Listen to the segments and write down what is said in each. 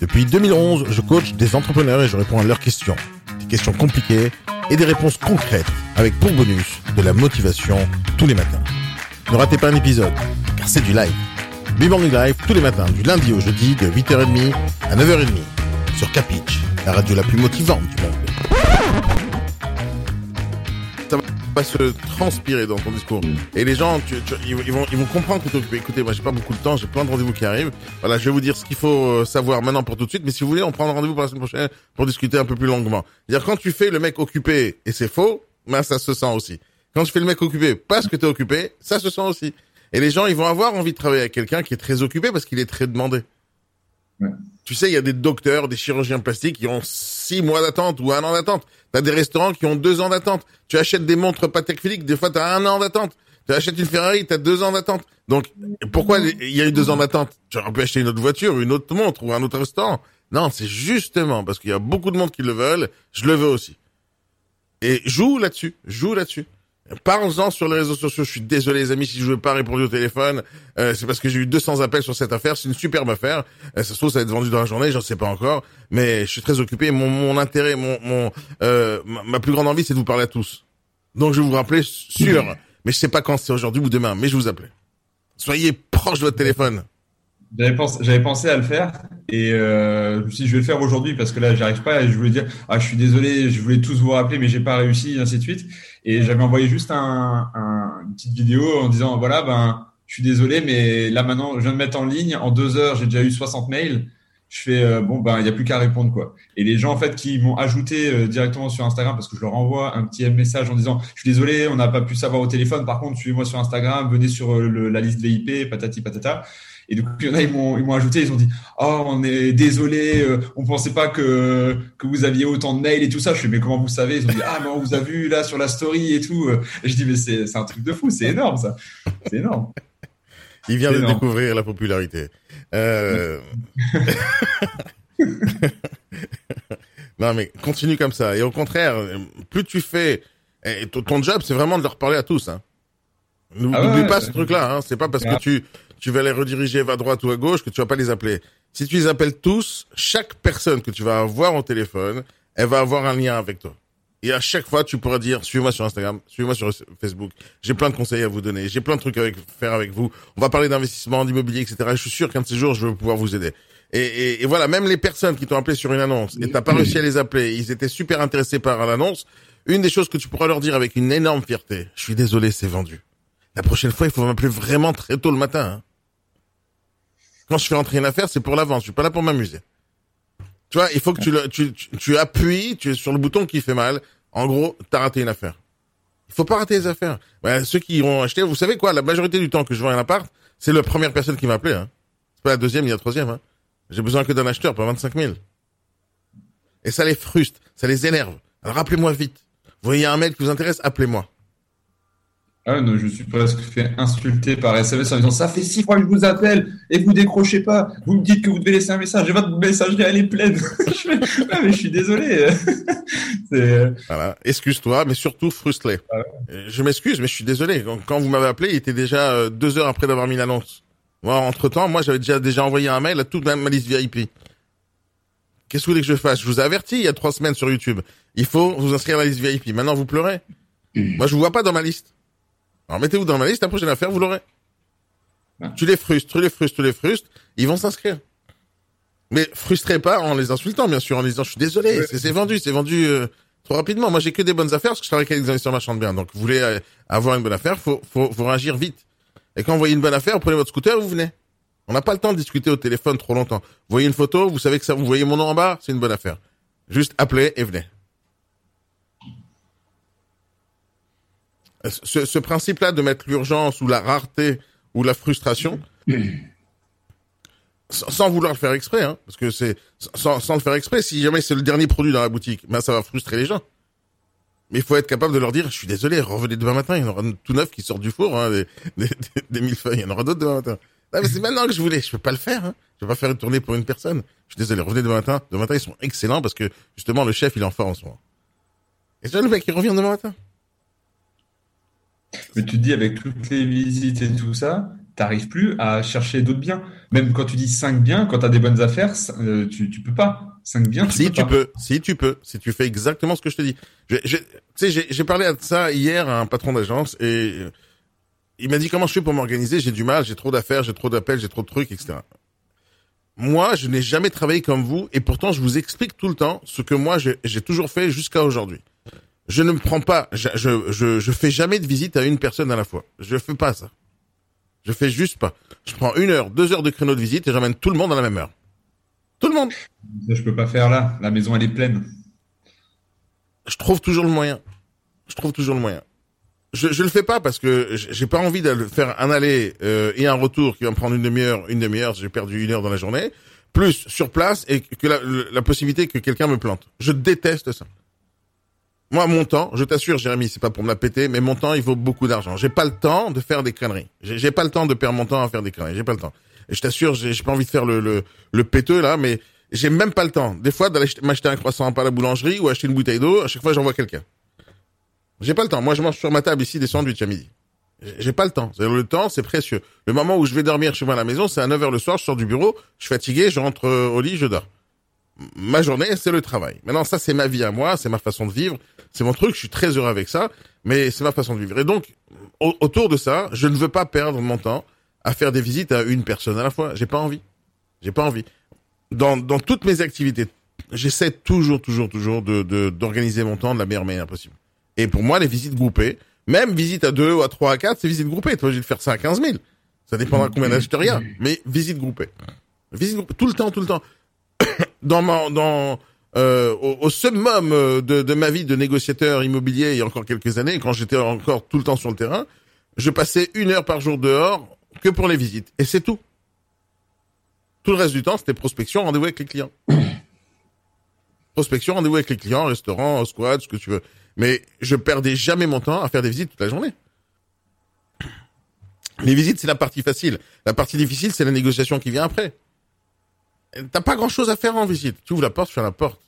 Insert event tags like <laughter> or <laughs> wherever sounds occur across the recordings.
Depuis 2011, je coach des entrepreneurs et je réponds à leurs questions. Des questions compliquées et des réponses concrètes avec pour bonus de la motivation tous les matins. Ne ratez pas un épisode, car c'est du live. B-Morning Live tous les matins, du lundi au jeudi, de 8h30 à 9h30. Sur Capitch, la radio la plus motivante du monde. Se transpirer dans ton discours. Et les gens, tu, tu- ils, vont, ils vont comprendre que t'es occupé. Écoutez, moi j'ai pas beaucoup de temps, j'ai plein de rendez-vous qui arrivent. Voilà, je vais vous dire ce qu'il faut euh, savoir maintenant pour tout de suite. Mais si vous voulez, on prend rendez-vous pour la semaine prochaine pour discuter un peu plus longuement. C'est-à-dire quand tu fais le mec occupé et c'est faux, ben ça se sent aussi. Quand tu fais le mec occupé parce que t'es occupé, ça se sent aussi. Et les gens, ils vont avoir envie de travailler avec quelqu'un qui est très occupé parce qu'il est très demandé. Tu sais, il y a des docteurs, des chirurgiens plastiques qui ont six mois d'attente ou un an d'attente. T'as des restaurants qui ont deux ans d'attente. Tu achètes des montres Patek Philippe, des fois t'as un an d'attente. Tu achètes une Ferrari, t'as deux ans d'attente. Donc, pourquoi il y a eu deux ans d'attente? Tu aurais pu acheter une autre voiture, une autre montre ou un autre restaurant. Non, c'est justement parce qu'il y a beaucoup de monde qui le veulent. Je le veux aussi. Et joue là-dessus, joue là-dessus. Parle-en sur les réseaux sociaux. Je suis désolé, les amis, si je veux pas répondre au téléphone. Euh, c'est parce que j'ai eu 200 appels sur cette affaire. C'est une superbe affaire. Euh, ça se trouve, ça va être vendu dans la journée. J'en sais pas encore. Mais je suis très occupé. Mon, mon intérêt, mon, mon euh, ma, ma plus grande envie, c'est de vous parler à tous. Donc, je vais vous rappeler sûr. Mais je sais pas quand c'est aujourd'hui ou demain. Mais je vous appelle. Soyez proche de votre téléphone. J'avais pensé, pensé à le faire et euh, je je vais le faire aujourd'hui parce que là j'arrive pas et je voulais dire ah je suis désolé je voulais tous vous rappeler mais j'ai pas réussi et ainsi de suite. Et j'avais envoyé juste un, un- une petite vidéo en disant voilà ben je suis désolé mais là maintenant je viens de mettre en ligne. En deux heures j'ai déjà eu 60 mails. Je fais euh, bon ben il y a plus qu'à répondre quoi. Et les gens en fait qui m'ont ajouté euh, directement sur Instagram parce que je leur envoie un petit message en disant je suis désolé on n'a pas pu savoir au téléphone. Par contre suivez-moi sur Instagram venez sur euh, le- la liste VIP patati patata et du coup, il y en a, ils m'ont, ils m'ont ajouté, ils ont dit, oh, on est désolé, euh, on pensait pas que, que vous aviez autant de mails et tout ça. Je fais, mais comment vous savez? Ils ont dit, ah, mais on vous a vu là sur la story et tout. Et je dis, mais c'est, c'est un truc de fou, c'est énorme, ça. C'est énorme. Il vient de énorme. découvrir la popularité. Euh... <laughs> non, mais continue comme ça. Et au contraire, plus tu fais, et ton- job, c'est vraiment de leur parler à tous. Hein. N'oublie Ah ouais, pas ouais. ce truc-là. Hein. C'est pas parce que tu tu vas les rediriger vers droite ou à gauche que tu vas pas les appeler. Si tu les appelles tous, chaque personne que tu vas avoir au téléphone, elle va avoir un lien avec toi. Et à chaque fois, tu pourras dire, suivez-moi sur Instagram, suivez-moi sur Facebook. J'ai plein de conseils à vous donner. J'ai plein de trucs à faire avec vous. On va parler d'investissement, d'immobilier, etc. Je suis sûr qu'un de ces jours, je vais pouvoir vous aider. Et, et, et voilà, même les personnes qui t'ont appelé sur une annonce et t'as pas réussi à les appeler, ils étaient super intéressés par l'annonce. Une des choses que tu pourras leur dire avec une énorme fierté, je suis désolé, c'est vendu. La prochaine fois, il faut m'appeler vraiment très tôt le matin. hein. Quand je fais entrer une affaire, c'est pour l'avance. Je suis pas là pour m'amuser. Tu vois, il faut que tu, le, tu, tu, appuies, tu es sur le bouton qui fait mal. En gros, t'as raté une affaire. Il faut pas rater les affaires. Ouais, ceux qui iront acheter, vous savez quoi, la majorité du temps que je vends un appart, c'est la première personne qui m'a appelé. Hein. C'est pas la deuxième ni la troisième. Hein. J'ai besoin que d'un acheteur, pas 25 000. Et ça les frustre, ça les énerve. Alors appelez-moi vite. Vous voyez un mail qui vous intéresse, appelez-moi. Ah non, je suis presque fait insulter par SMS en disant ça fait six fois que je vous appelle et vous décrochez pas. Vous me dites que vous devez laisser un message et votre messagerie elle est pleine. <laughs> je fais, ah, mais je suis désolé. <laughs> c'est Voilà. Excuse-toi, mais surtout frustre-les. Euh, Je m'excuse, mais je suis désolé. Quand, vous m'avez appelé, il était déjà euh, deux heures après d'avoir mis l'annonce. Moi, entre temps, moi, j'avais déjà déjà envoyé un mail à toute ma, liste VIP. Qu'est-ce que vous voulez que je fasse? Je vous ai averti il y a trois semaines sur YouTube. Il faut vous inscrire à la liste VIP. Maintenant, vous pleurez. Moi, je vous vois pas dans ma liste. Alors, mettez-vous dans ma liste. La prochaine affaire, vous l'aurez. Ah. Tu les frustres, tu les frustres, tu les frustres. Ils vont s'inscrire. Mais frustrez pas en les insultant, bien sûr, en les disant je suis désolé, Ouais. c'est c'est vendu, c'est vendu euh, trop rapidement. Moi, j'ai que des bonnes affaires parce que je travaille avec des investisseurs marchands de biens. Donc, vous voulez euh, avoir une bonne affaire, faut, faut, faut réagir vite. Et quand vous voyez une bonne affaire, vous prenez votre scooter, vous venez. On n'a pas le temps de discuter au téléphone trop longtemps. Vous voyez une photo, vous savez que ça, vous voyez mon nom en bas, c'est une bonne affaire. Juste appelez et venez. Ce, ce principe-là de mettre l'urgence ou la rareté ou la frustration, <clears throat> sans, vouloir le faire exprès, hein, parce que c'est sans, sans le faire exprès. Si jamais c'est le dernier produit dans la boutique, ben ça va frustrer les gens. Mais il faut être capable de leur dire, je suis désolé, revenez demain matin, il y en aura tout neuf qui sort du four, hein, des, <laughs> des, des, des mille feuilles, il y en aura d'autres demain matin. Ah, mais c'est maintenant que je voulais, je peux pas le faire, hein. Je vais pas faire une tournée pour une personne. Je suis désolé, revenez demain matin. Demain matin, ils sont excellents parce que, justement, le chef, il est en forme en ce moment. Et c'est le mec, il revient demain matin. Mais tu te dis, avec toutes les visites et tout ça, t'arrives plus à chercher d'autres biens. Même quand tu dis 5 biens, quand tu as des bonnes affaires, euh, tu, tu peux pas. 5 biens, tu si peux tu pas. peux, si tu peux, si tu fais exactement ce que je te dis. Tu sais, j'ai- parlé de ça hier à un patron d'agence et euh, il m'a dit comment je fais pour m'organiser? J'ai du mal, j'ai trop d'affaires, j'ai trop d'appels, j'ai trop de trucs, etc. Moi, je n'ai jamais travaillé comme vous et pourtant je vous explique tout le temps ce que moi j'ai toujours fait jusqu'à aujourd'hui. Je ne me prends pas, je, je, je, je fais jamais de visite à une personne à la fois. Je fais pas ça. Je fais juste pas. Je prends une heure, deux heures de créneau de visite et j'emmène tout le monde à la même heure. Tout le monde. Ça, je peux pas faire là. La maison, elle est pleine. je trouve toujours le moyen. Je trouve toujours le moyen. Je, je le fais pas parce que j'ai pas envie de faire un aller euh, et un retour qui va me prendre une demi-heure, une demi-heure. J'ai perdu une heure dans la journée, plus sur place et que la, la possibilité que quelqu'un me plante. Je déteste ça. Moi, mon temps, je t'assure, Jérémy, c'est pas pour me la péter, mais mon temps, il vaut beaucoup d'argent. J'ai pas le temps de faire des conneries. J'ai pas le temps de perdre mon temps à faire des conneries. J'ai pas le temps. Et je t'assure, j'ai pas envie de faire le, le, le péteux là, mais j'ai même pas le temps. Des fois, d'aller ach- m'acheter un croissant à la boulangerie ou acheter une bouteille d'eau, à chaque fois, j'envoie quelqu'un. J'ai pas le temps. Moi, je mange sur ma table ici des sandwichs à midi. J'ai- pas le temps. Le temps, c'est précieux. Le moment où je vais dormir chez moi à la maison, c'est à 9h le soir, je sors du bureau, je suis fatigué, je rentre euh, au lit, je dors. Ma journée, c'est le travail. Maintenant, ça, c'est ma vie à moi, c'est ma façon de vivre, c'est mon truc, je suis très heureux avec ça, mais c'est ma façon de vivre. Et donc, au- autour de ça, je ne veux pas perdre mon temps à faire des visites à une personne à la fois. J'ai pas envie. J'ai pas envie. Dans, dans toutes mes activités, j'essaie toujours, toujours, toujours de, de, d'organiser mon temps de la meilleure manière possible. Et pour moi, les visites groupées, même visite à deux ou à trois à quatre, c'est visite groupée. Toi, j'ai de faire ça à 15 000. Ça dépendra combien d'acheteurs il y a. Mais visite groupée. Visite groupée. Tout le temps, tout le temps. Dans ma, dans, euh, au, au summum euh, de, de ma vie de négociateur immobilier il y a encore quelques années, quand j'étais encore tout le temps sur le terrain, je passais une heure par jour dehors que pour les visites. Et c'est tout. Tout le reste du temps, c'était prospection, rendez-vous avec les clients. <coughs> prospection, rendez-vous avec les clients, restaurant, squad, ce que tu veux. Mais je perdais jamais mon temps à faire des visites toute la journée. <coughs> Les visites, c'est la partie facile. La partie difficile, c'est la négociation qui vient après. T'as pas grand chose à faire en visite. Tu ouvres la porte, tu fermes la porte.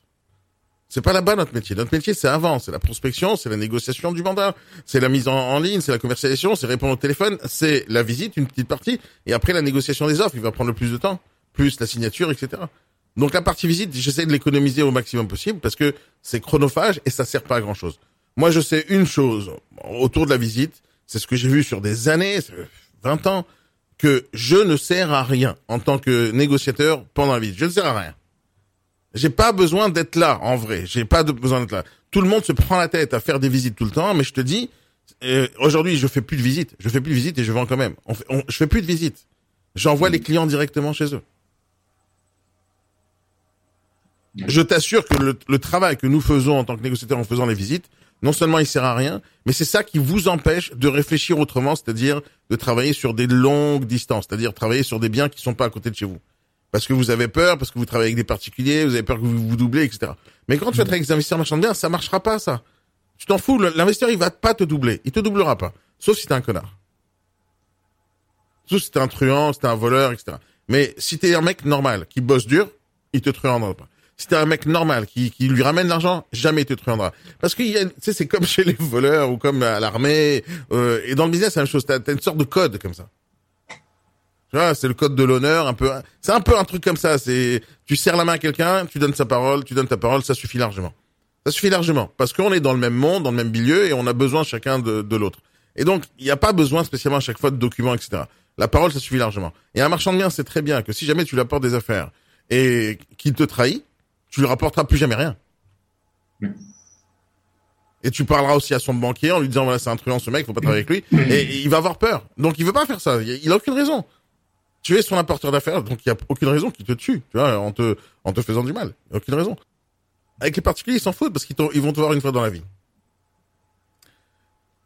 C'est pas là-bas notre métier. Notre métier, c'est avant. C'est la prospection, c'est la négociation du mandat, c'est la mise en, en ligne, c'est la conversation, c'est répondre au téléphone, c'est la visite, une petite partie, et après la négociation des offres, il va prendre le plus de temps, plus la signature, etc. Donc la partie visite, j'essaie de l'économiser au maximum possible parce que c'est chronophage et ça sert pas à grand chose. Moi, je sais une chose autour de la visite, c'est ce que j'ai vu sur des années, 20 ans, que je ne sers à rien en tant que négociateur pendant la visite. Je ne sers à rien. J'ai pas besoin d'être là, en vrai. J'ai pas besoin d'être là. Tout le monde se prend la tête à faire des visites tout le temps, mais je te dis, euh, aujourd'hui, je fais plus de visites. Je fais plus de visites et je vends quand même. On fait, on- je fais plus de visites. J'envoie les clients directement chez eux. Je t'assure que le, le travail que nous faisons en tant que négociateurs en faisant les visites, non seulement il sert à rien, mais c'est ça qui vous empêche de réfléchir autrement, c'est-à-dire de travailler sur des longues distances, c'est-à-dire travailler sur des biens qui sont pas à côté de chez vous. Parce que vous avez peur, parce que vous travaillez avec des particuliers, vous avez peur que vous vous doublez, etc. Mais quand tu vas travailler avec des investisseurs marchands de biens, ça marchera pas, ça. Tu t'en fous, l'investisseur, il va pas te doubler. Il te doublera pas. Sauf si t'es un connard. Sauf si t'es un truand, si t'es un voleur, etc. Mais si t'es un mec normal, qui bosse dur, il te truandera pas. Si t'es un mec normal, qui, qui lui ramène l'argent, jamais il te truandera. Parce que, c'est comme <laughs> chez les voleurs ou comme à l'armée, euh, et dans le business, c'est la même chose. T'as, t'as une sorte de code comme ça. C'est le code de l'honneur, un peu. C'est un peu un truc comme ça. C'est, tu serres la main à quelqu'un, tu donnes sa parole, tu donnes ta parole, ça suffit largement. Ça suffit largement parce qu'on est dans le même monde, dans le même milieu, et on a besoin chacun de, de l'autre. Et donc, il n'y a pas besoin spécialement à chaque fois de documents, etc. La parole, ça suffit largement. Et un marchand de biens, c'est très bien que si jamais tu lui apportes des affaires et qu'il te trahit, tu lui rapporteras plus jamais rien. Oui. Et tu parleras aussi à son banquier en lui disant voilà c'est un truand ce mec, faut pas travailler avec lui. Et, et il va avoir peur. Donc il veut pas faire ça. Il, a aucune raison. Tu es son apporteur d'affaires, donc il y a aucune raison qu'il te tue, tu vois, en te en te faisant du mal. Il y a aucune raison. Avec les particuliers, ils s'en foutent parce qu'ils ils vont te voir une fois dans la vie.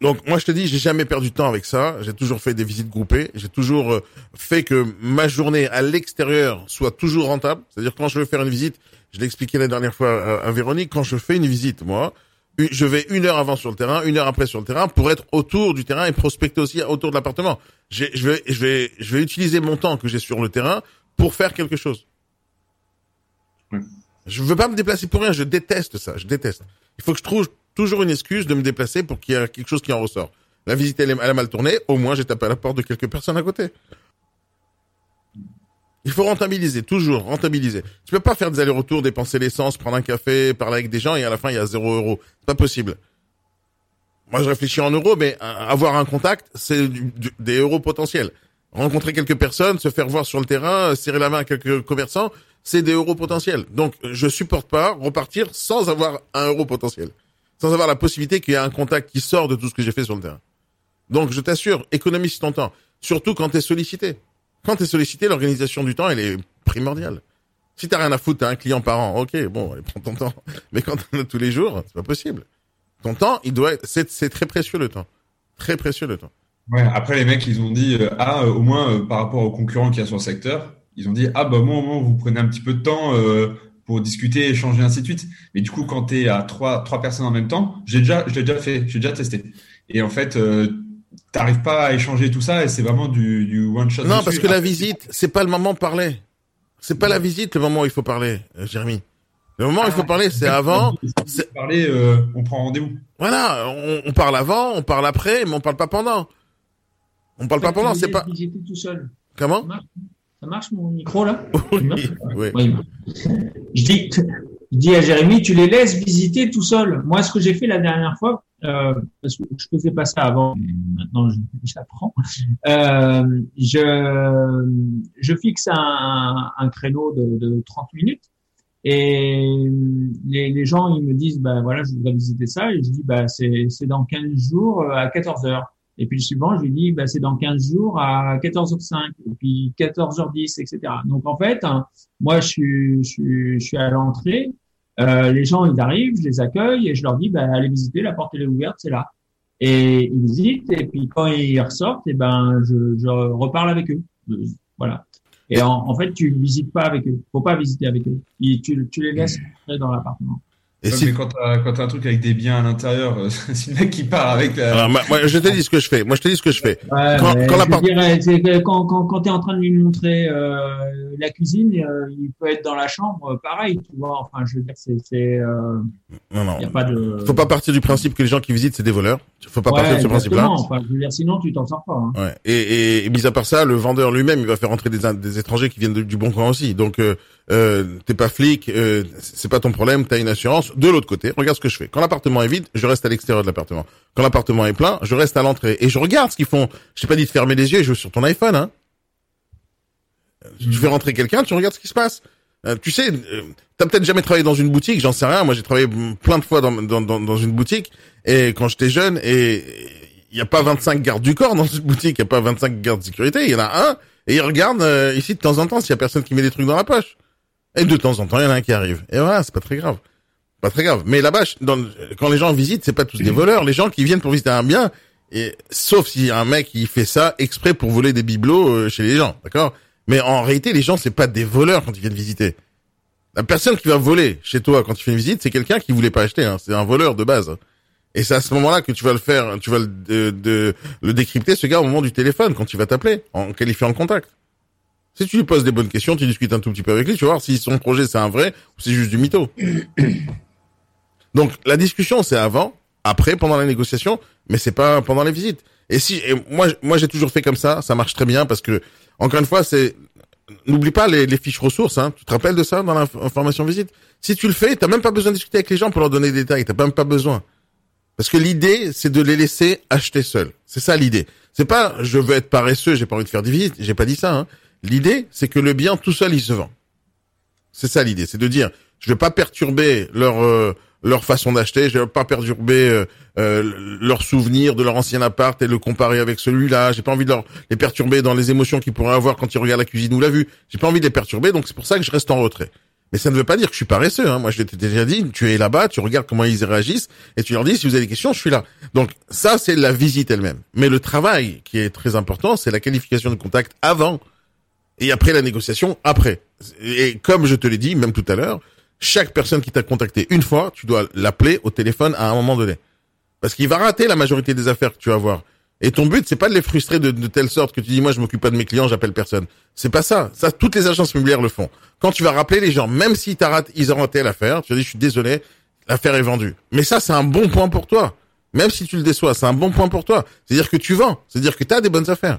Donc moi je te dis, j'ai jamais perdu de temps avec ça. J'ai toujours fait des visites groupées. J'ai toujours euh, fait que ma journée à l'extérieur soit toujours rentable. C'est-à-dire quand je veux faire une visite, je l'ai expliqué la dernière fois à, à Véronique, quand je fais une visite, moi, je vais une heure avant sur le terrain, une heure après sur le terrain pour être autour du terrain et prospecter aussi autour de l'appartement. Je vais, je vais, je vais utiliser mon temps que j'ai sur le terrain pour faire quelque chose. Ouais. Je veux pas me déplacer pour rien. Je déteste ça. Je déteste. Il faut que je trouve toujours une excuse de me déplacer pour qu'il y ait quelque chose qui en ressort. La visite, elle a mal tourné. Au moins, j'ai tapé à la porte de quelques personnes à côté. Il faut rentabiliser, toujours rentabiliser. Tu peux pas faire des allers-retours, dépenser l'essence, prendre un café, parler avec des gens et à la fin, il y a zéro euro. C'est pas possible. Moi, je réfléchis en euros, mais avoir un contact, c'est des euros potentiels. Rencontrer quelques personnes, se faire voir sur le terrain, euh, serrer la main à quelques commerçants, c'est des euros potentiels. Donc, je supporte pas repartir sans avoir un euro potentiel. Sans avoir la possibilité qu'il y ait un contact qui sort de tout ce que j'ai fait sur le terrain. Donc, je t'assure, économise ton temps. Surtout quand tu es sollicité. Quand tu es sollicité, l'organisation du temps, elle est primordiale. Si t'as rien à foutre, t'as un client par an, ok, bon, allez, prends ton temps. <laughs> Mais quand t'en as tous les jours, c'est pas possible. Ton temps, il doit être, c'est, très précieux le temps. Très précieux le temps. Ouais, après, les mecs, ils ont dit, euh, ah, euh, au moins, euh, par rapport aux concurrents qu'il y a sur le secteur, ils ont dit, ah, bah, moi, au moins, vous prenez un petit peu de temps pour discuter, échanger, ainsi de suite. Mais du coup, quand tu es à trois, trois personnes en même temps, j'ai déjà, je déjà fait, j'ai déjà testé. Et en fait, t'arrives pas à échanger tout ça et c'est vraiment du, du one shot. Non, dessus. parce que la visite, c'est pas le moment de parler. C'est pas la visite le moment où il faut parler, euh, Jérémy. Le moment où il faut parler, c'est avant. c'est- Parler, euh, on prend rendez-vous. Voilà, on, on parle avant, on parle après, mais on parle pas pendant. On parle pas pendant, c'est pas. J'étais tout seul. Comment? Ça marche, ça marche mon micro là? Oui, oui. Oui. <laughs> Je dis, je dis à Jérémy, tu les laisses visiter tout seul. Moi, ce que j'ai fait la dernière fois, euh, parce que je faisais pas ça avant, maintenant j'apprends. Euh, je, je fixe un, un créneau de, de 30 minutes et les, les gens ils me disent ben voilà je voudrais visiter ça et je dis bah c'est c'est dans 15 jours euh, à 14 heures et puis le suivant je lui dis bah c'est dans 15 jours à 14h05 et puis 14h10 etc donc en fait hein, moi je suis je suis, je suis à l'entrée. Euh, les gens ils arrivent je les accueille et je leur dis bah allez visiter la porte est ouverte c'est là. Et ils visitent et puis quand ils ressortent et ben je, je reparle avec eux. Voilà. Et en, en fait tu visites pas avec eux. Faut pas visiter avec eux. Tu, tu les laisses rentrer dans l'appartement Et si- Mais quand t'as, quand t'as un truc avec des biens à l'intérieur, euh, <laughs> si le mec qui part avec la... Alors, moi, moi, je te dis ce que je fais. Moi, je te dis ce que je fais. Ouais, Quand- quand dirais, c'est que quand, quand, quand tu es en train de lui montrer euh, la cuisine, euh, il peut être dans la chambre, euh, pareil, tu vois. Enfin, je veux dire, c'est, c'est, euh, Non, non. y a pas de. Faut pas partir du principe que les gens qui visitent c'est des voleurs. Faut pas Ouais, partir de ce principe-là. exactement. Enfin, je veux dire, sinon tu t'en sors pas. Hein. Ouais. Et, et, et mis à part ça, le vendeur lui-même, il va faire entrer des, des étrangers qui viennent de- du bon coin aussi. Donc, euh, t'es pas flic, euh, c'est pas ton problème, t'as une assurance. De l'autre côté, regarde ce que je fais. Quand l'appartement est vide, je reste à l'extérieur de l'appartement. Quand l'appartement est plein, je reste à l'entrée et je regarde ce qu'ils font. Je t'ai pas dit de fermer les yeux et jouer sur ton iPhone. Hein. Tu fais rentrer quelqu'un, tu regardes ce qui se passe. Euh, tu sais, euh, t'as peut-être jamais travaillé dans une boutique, j'en sais rien. Moi, j'ai travaillé plein de fois dans, dans, dans, dans une boutique et quand j'étais jeune et il y a pas 25 gardes du corps dans cette boutique, il y a pas 25 gardes de sécurité, il y en a un et il regarde euh, ici de temps en temps s'il y a personne qui met des trucs dans la poche. Et de temps en temps, il y en a un qui arrive. Et voilà, c'est pas très grave. Pas très grave. Mais là-bas, quand les gens visitent, c'est pas tous des voleurs. Les gens qui viennent pour visiter un bien, et, sauf si un mec qui fait ça exprès pour voler des bibelots euh, chez les gens, d'accord? Mais en réalité, les gens, c'est pas des voleurs quand ils viennent visiter. La personne qui va voler chez toi quand tu fais une visite, c'est quelqu'un qui voulait pas acheter. Hein. C'est un voleur de base. Et c'est à ce moment-là que tu vas le faire, tu vas le, de, de- le décrypter, ce gars, au moment du téléphone, quand il va t'appeler, en qualifiant le contact. Si tu lui poses des bonnes questions, tu discutes un tout petit peu avec lui, tu vas voir si son projet c'est un vrai ou c'est juste du mytho. <clears throat> Donc la discussion c'est avant, après, pendant la négociation, mais c'est pas pendant les visites. Et si, et moi, moi j'ai toujours fait comme ça, ça marche très bien parce que encore une fois c'est, n'oublie pas les, les fiches ressources. Hein. Tu te rappelles de ça dans l'information visite? Si tu le fais, t'as même pas besoin de discuter avec les gens pour leur donner des détails. T'as même pas besoin. Parce que l'idée, c'est de les laisser acheter seuls. C'est ça l'idée. C'est pas je veux être paresseux, j'ai pas envie de faire des visites. J'ai pas dit ça. Hein. L'idée, c'est que le bien tout seul, il se vend. C'est ça l'idée. C'est de dire, je vais pas perturber leur euh, leur façon d'acheter. Je vais pas perturber euh, euh, leurs souvenirs de leur ancien appart et le comparer avec celui-là. J'ai pas envie de leur, les perturber dans les émotions qu'ils pourraient avoir quand ils regardent la cuisine ou la vue. J'ai pas envie de les perturber. Donc c'est pour ça que je reste en retrait. Mais ça ne veut pas dire que je suis paresseux. Hein. Moi, je t'ai déjà dit, tu es là-bas, tu regardes comment ils réagissent et tu leur dis si vous avez des questions, je suis là. Donc ça, c'est la visite elle-même. Mais le travail qui est très important, c'est la qualification de contact avant et après la négociation après. Et comme je te l'ai dit, même tout à l'heure, chaque personne qui t'a contacté une fois, tu dois l'appeler au téléphone à un moment donné. Parce qu'il va rater la majorité des affaires que tu vas voir. Et ton but, c'est pas de les frustrer de, telle sorte que tu dis, moi, je m'occupe pas de mes clients, j'appelle personne. C'est pas ça. Ça, toutes les agences immobilières le font. Quand tu vas rappeler les gens, même s'ils raté, ils ont raté l'affaire, tu vas dire, je suis désolé, l'affaire est vendue. Mais ça, c'est un bon point pour toi. Même si tu le déçois, c'est un bon point pour toi. C'est-à-dire que tu vends. C'est-à-dire que tu as des bonnes affaires.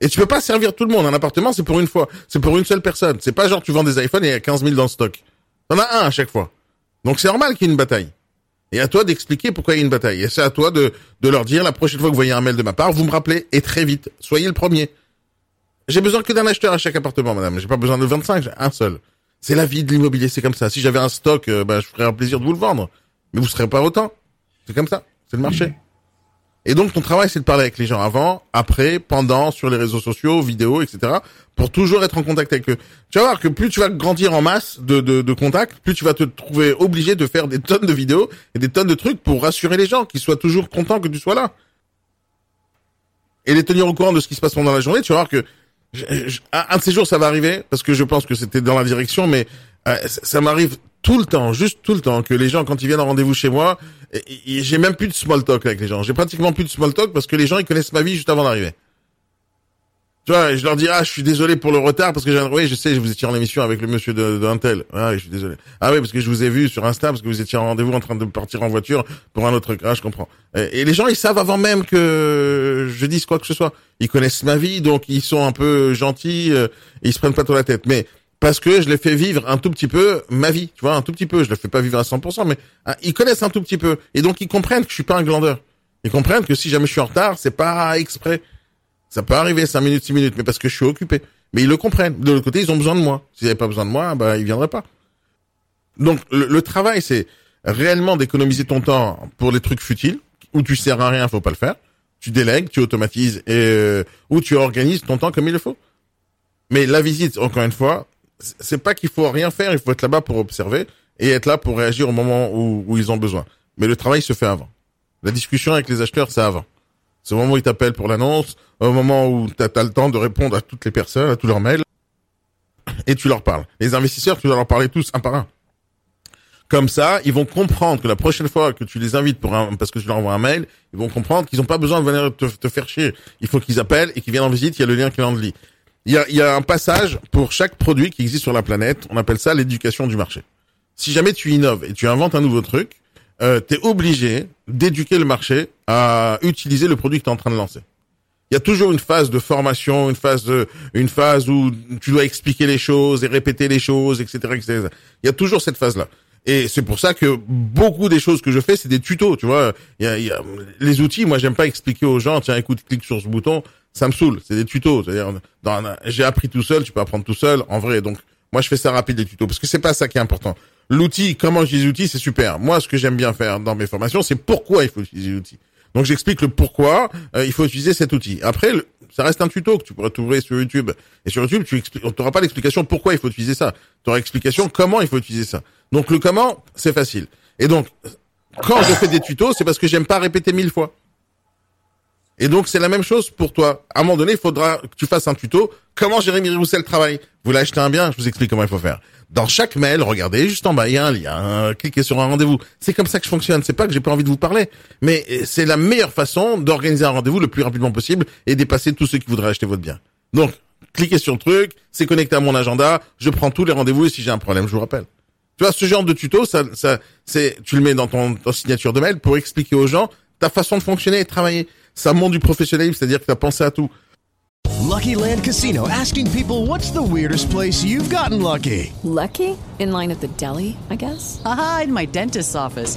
Et tu peux pas servir tout le monde. Un appartement, c'est pour une fois. C'est pour une seule personne. C'est pas genre tu vends des iPhones et il y a 15 000 dans le stock. T'en as un à chaque fois. Donc c'est normal qu'il y ait une bataille. Et à toi d'expliquer pourquoi il y a une bataille. Et c'est à toi de, de leur dire la prochaine fois que vous voyez un mail de ma part, vous me rappelez et très vite. Soyez le premier. J'ai besoin que d'un acheteur à chaque appartement, madame. J'ai pas besoin de 25, j'ai un seul. C'est la vie de l'immobilier, c'est comme ça. Si j'avais un stock, euh, bah, je ferais un plaisir de vous le vendre. Mais vous serez pas autant. C'est comme ça. C'est le marché. Et donc ton travail, c'est de parler avec les gens avant, après, pendant, sur les réseaux sociaux, vidéos, etc. Pour toujours être en contact avec eux. Tu vas voir que plus tu vas grandir en masse de, de, de contacts, plus tu vas te trouver obligé de faire des tonnes de vidéos et des tonnes de trucs pour rassurer les gens, qu'ils soient toujours contents que tu sois là. Et les tenir au courant de ce qui se passe pendant la journée, tu vas voir que un de ces jours ça va arriver, parce que je pense que c'était dans la direction, mais euh, ça m'arrive tout le temps, juste tout le temps, que les gens, quand ils viennent en rendez-vous chez moi, j'ai même plus de small talk avec les gens. J'ai pratiquement plus de small talk parce que les gens, ils connaissent ma vie juste avant d'arriver. Tu vois, je leur dis, ah, je suis désolé pour le retard parce que j'ai, oui, je sais, vous étiez en émission avec le monsieur de, de Ah, je suis désolé. Ah oui, parce que je vous ai vu sur Insta parce que vous étiez en rendez-vous en train de partir en voiture pour un autre, ah, je comprends. Et, les gens, ils savent avant même que je dise quoi que ce soit. Ils connaissent ma vie, donc ils sont un peu gentils, euh, ils se prennent pas trop la tête. Mais parce que je les fais vivre un tout petit peu ma vie, tu vois, un tout petit peu. Je les fais pas vivre à 100%, mais hein, ils connaissent un tout petit peu. Et donc, ils comprennent que je suis pas un glandeur. Ils comprennent que si jamais je suis en retard, c'est pas exprès. Ça peut arriver 5 minutes, 6 minutes, mais parce que je suis occupé. Mais ils le comprennent. De l'autre côté, ils ont besoin de moi. S'ils n'avaient pas besoin de moi, bah, ils viendraient pas. Donc, le, travail, c'est réellement d'économiser ton temps pour les trucs futiles, où tu sers à rien, faut pas le faire. Tu délègues, tu automatises, et, euh, ou tu organises ton temps comme il le faut. Mais la visite, encore une fois, c'est pas qu'il faut rien faire, il faut être là-bas pour observer et être là pour réagir au moment où, où ils ont besoin. Mais le travail se fait avant. La discussion avec les acheteurs, c'est avant. C'est au moment où ils t'appellent pour l'annonce, au moment où tu as, le temps de répondre à toutes les personnes, à tous leurs mails, et tu leur parles. Les investisseurs, tu dois leur parler tous un par un. Comme ça, ils vont comprendre que la prochaine fois que tu les invites pour un, parce que tu leur envoies un mail, ils vont comprendre qu'ils n'ont pas besoin de venir te, te, faire chier. Il faut qu'ils appellent et qu'ils viennent en visite. Il y a le lien qui est le lit. Il y a, y a un passage pour chaque produit qui existe sur la planète. On appelle ça l'éducation du marché. Si jamais tu innoves et tu inventes un nouveau truc, euh, tu es obligé d'éduquer le marché à utiliser le produit que tu es en train de lancer. Il y a toujours une phase de formation, une phase de, une phase où tu dois expliquer les choses et répéter les choses, etc., etc. Il y a toujours cette phase-là. Et c'est pour ça que beaucoup des choses que je fais, c'est des tutos, tu vois. Il y a, y a, les outils, moi, j'aime pas expliquer aux gens, tiens, écoute, clique sur ce bouton, ça me saoule. C'est des tutos. C'est-à-dire, j'ai appris tout seul, tu peux apprendre tout seul, en vrai. Donc, moi, je fais ça rapide, les tutos, parce que c'est pas ça qui est important. L'outil, comment j'utilise l'outil, c'est super. Moi, ce que j'aime bien faire dans mes formations, c'est pourquoi il faut utiliser l'outil. Donc, j'explique le pourquoi euh, il faut utiliser cet outil. Après, ça reste un tuto que tu pourrais trouver sur YouTube. Et sur YouTube, tu n'auras pas l'explication pourquoi il faut utiliser ça. Tu auras l'explication comment il faut utiliser ça. Donc, le comment, c'est facile. Et donc, quand je fais des tutos, c'est parce que j'aime pas répéter mille fois. Et donc, c'est la même chose pour toi. À un moment donné, il faudra que tu fasses un tuto. Comment Jérémy Roussel travaille? Vous voulez acheter un bien Je vous explique comment il faut faire. Dans chaque mail, regardez juste en bas, il y a un lien. Cliquez sur un rendez-vous. C'est comme ça que je fonctionne. C'est pas que j'ai pas envie de vous parler, mais c'est la meilleure façon d'organiser un rendez-vous le plus rapidement possible et dépasser tous ceux qui voudraient acheter votre bien. Donc, cliquez sur le truc, c'est connecté à mon agenda. Je prends tous les rendez-vous et si j'ai un problème, je vous rappelle. Tu vois, ce genre de tuto, ça, ça, c'est, tu le mets dans ton, ton signature de mail pour expliquer aux gens ta façon de fonctionner et de travailler. Ça montre du professionnalisme, c'est-à-dire que tu as pensé à tout. Lucky Land Casino asking people what's the weirdest place you've gotten lucky? Lucky? In line at the deli, I guess? Aha, in my dentist's office.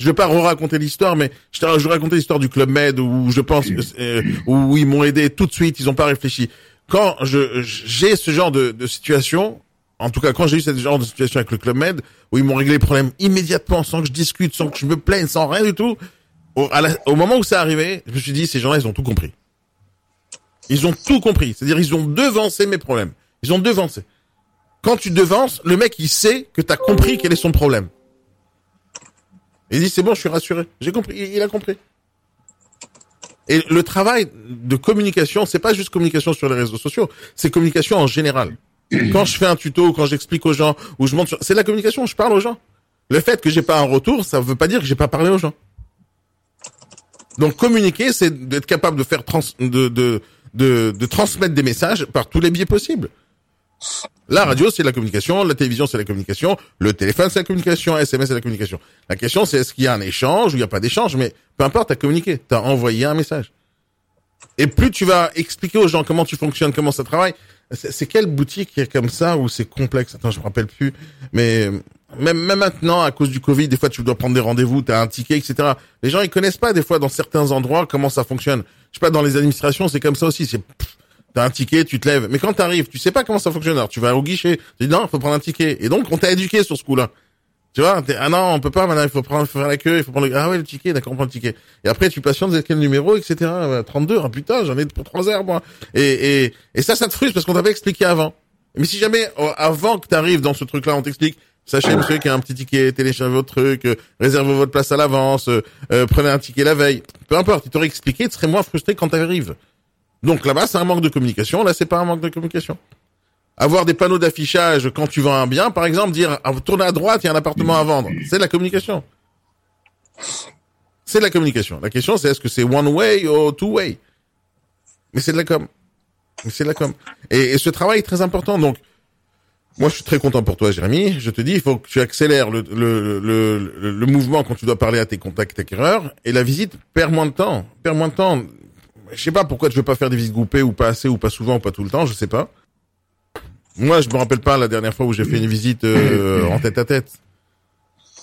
Je vais pas raconter l'histoire, mais je, vais raconter l'histoire du Club Med où je pense que, euh, où ils m'ont aidé tout de suite, ils ont pas réfléchi. Quand je j'ai ce genre de, de situation, en tout cas quand j'ai eu ce genre de situation avec le Club Med, où ils m'ont réglé les problèmes immédiatement, sans que je discute, sans que je me plaigne, sans rien du tout, au, à la- au moment où c'est arrivé, je me suis dit, ces gens-là, ils ont tout compris. Ils ont tout compris. C'est-à-dire, ils ont devancé mes problèmes. Ils ont devancé. Quand tu devances, le mec, il sait que tu as compris quel est son problème. Il dit, c'est bon, je suis rassuré. J'ai compris. Il il a compris. Et le travail de communication, c'est pas juste communication sur les réseaux sociaux, c'est communication en général. <clears throat> Quand je fais un tuto, quand j'explique aux gens, ou je montre, sur- c'est la communication, je parle aux gens. Le fait que j'ai pas un retour, ça veut pas dire que j'ai pas parlé aux gens. Donc communiquer, c'est d'être capable de faire trans, de, de, de, de transmettre des messages par tous les biais possibles. La radio, c'est la communication, la télévision, c'est la communication, le téléphone, c'est la communication, SMS, c'est la communication. La question, c'est est-ce qu'il y a un échange ou il n'y a pas d'échange, mais peu importe, t'as communiqué, t'as envoyé un message. Et plus tu vas expliquer aux gens comment tu fonctionnes, comment ça travaille, c'est quelle boutique qui est comme ça où c'est complexe? Attends, je me rappelle plus. Mais même, même maintenant, à cause du Covid, des fois tu dois prendre des rendez-vous, t'as un ticket, etc. Les gens ils connaissent pas des fois dans certains endroits comment ça fonctionne. Je sais pas, dans les administrations c'est comme ça aussi. C'est T'as un ticket, tu te lèves. Mais quand t'arrives, tu sais pas comment ça fonctionne. Alors tu vas au guichet, tu dis non, faut prendre un ticket. Et donc on t'a éduqué sur ce coup-là. Tu vois, ah non, on peut pas, maintenant il faut prendre, faut faire la queue, il faut prendre le, ah ouais, le ticket, d'accord, on prend le ticket. Et après, tu patientes, vous êtes quel numéro, etc. Euh, 32, ah putain, j'en ai pour 3 heures, moi. Et, et, et ça, ça te frustre parce qu'on t'avait expliqué avant. Mais si jamais, euh, avant que t'arrives dans ce truc-là, on t'explique, sachez, monsieur, qu'il y a un petit ticket, téléchargez votre truc, euh, réservez votre place à l'avance, euh, euh, prenez un ticket la veille. Peu importe, il t'aurait expliqué, tu serais moins frustré quand t'arrives. Donc là-bas, c'est un manque de communication. Là, c'est pas un manque de communication. Avoir des panneaux d'affichage quand tu vends un bien, par exemple, dire ah, tournez à droite, il y a un appartement à vendre. C'est de la communication. C'est de la communication. La question, c'est est-ce que c'est one way ou two way? Mais c'est de la com. Mais c'est de la com. Et, et ce travail est très important. Donc, moi, je suis très content pour toi, Jérémy. Je te dis, il faut que tu accélères le, le, le, le mouvement quand tu dois parler à tes contacts acquéreurs. Et la visite perd moins de temps. Perd moins de temps. Je sais pas pourquoi tu veux pas faire des visites groupées ou pas assez ou pas souvent ou pas tout le temps. Je sais pas. Moi, je me rappelle pas la dernière fois où j'ai fait une visite euh, en tête à tête.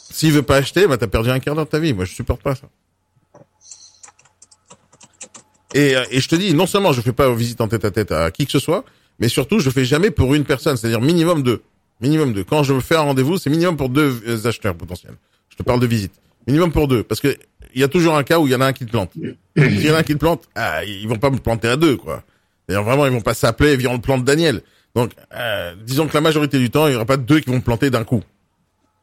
S'il veut pas acheter, bah t'as perdu un quart d'heure de ta vie. Moi, je supporte pas ça. Et, euh, et je te dis, non seulement je fais pas visite en tête à tête à qui que ce soit, mais surtout je fais jamais pour une personne, c'est-à-dire minimum deux. Minimum deux. Quand je fais un rendez-vous, c'est minimum pour deux euh, acheteurs potentiels. Je te parle de visite. Minimum pour deux. Parce que il y a toujours un cas où il y en a un qui te plante. S'il y en a un qui te plante, ah, ils vont pas me planter à deux, quoi. D'ailleurs, vraiment, ils vont pas s'appeler Viens, on le plante Daniel. Donc, euh, disons que la majorité du temps, il y aura pas deux qui vont me planter d'un coup.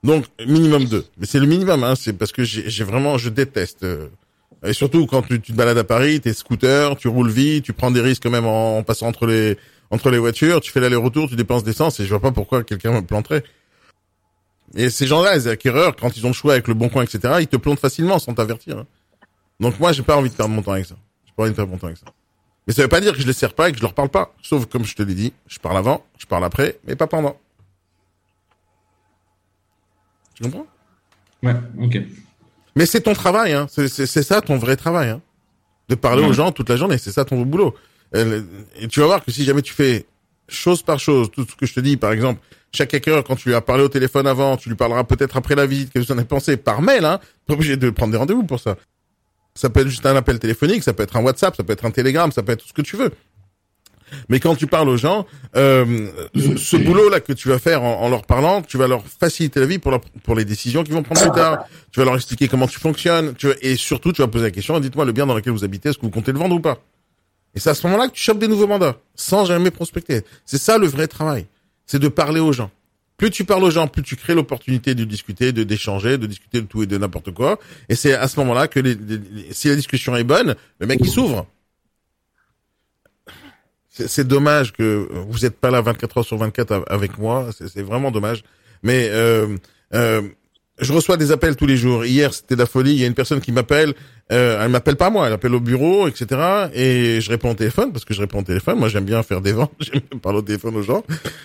Donc, minimum deux. Mais c'est le minimum, hein. C'est parce que j'ai vraiment, je déteste. euh, et surtout quand tu, tu te balades à Paris, t'es scooter, tu roules vite, tu prends des risques même en, en passant entre les entre les voitures, tu fais l'aller-retour, tu dépenses d'essence et je vois pas pourquoi quelqu'un me planterait. Et ces gens-là, les acquéreurs, quand ils ont le choix avec le bon coin, etc., ils te plantent facilement sans t'avertir. hein. Donc moi, j'ai pas envie de perdre mon temps avec ça. J'ai pas envie de perdre mon temps avec ça. Mais ça veut pas dire que je les sers pas et que je leur parle pas. Sauf comme je te l'ai dit, je parle avant, je parle après, mais pas pendant. Tu comprends? Ouais, ok. Mais c'est ton travail, hein. C'est, ça ton vrai travail, hein. De parler aux gens toute la journée, c'est ça ton boulot. Euh, Et tu vas voir que si jamais tu fais chose par chose, tout ce que je te dis, par exemple, chaque hacker, quand tu lui as parlé au téléphone avant, tu lui parleras peut-être après la visite, qu'est-ce que tu en as pensé, par mail, hein. Pas obligé de prendre des rendez-vous pour ça. Ça peut être juste un appel téléphonique, ça peut être un WhatsApp, ça peut être un Telegram, ça peut être tout ce que tu veux. Mais quand tu parles aux gens, euh, ce, boulot-là que tu vas faire en, en leur parlant, tu vas leur faciliter la vie pour, leur- pour les décisions qu'ils vont prendre plus tard. Tu vas leur expliquer comment tu fonctionnes. Tu et surtout, tu vas poser la question, dites-moi le bien dans lequel vous habitez, est-ce que vous comptez le vendre ou pas? Et c'est à ce moment-là que tu chopes des nouveaux mandats, sans jamais prospecter. C'est ça le vrai travail, c'est de parler aux gens. Plus tu parles aux gens, plus tu crées l'opportunité de discuter, de d'échanger, de discuter de tout et de n'importe quoi. Et c'est à ce moment-là que les- les- si la discussion est bonne, le mec il s'ouvre. C'est dommage que vous n'êtes pas là 24 heures sur 24 av- avec moi. C'est vraiment dommage. Mais euh, euh, je reçois des appels tous les jours. Hier, c'était de la folie. Il y a une personne qui m'appelle. Euh, elle m'appelle pas moi. Elle appelle au bureau, etc. Et je réponds au téléphone parce que je réponds au téléphone. Moi, j'aime bien faire des ventes. <laughs> J'aime bien parler au téléphone aux gens.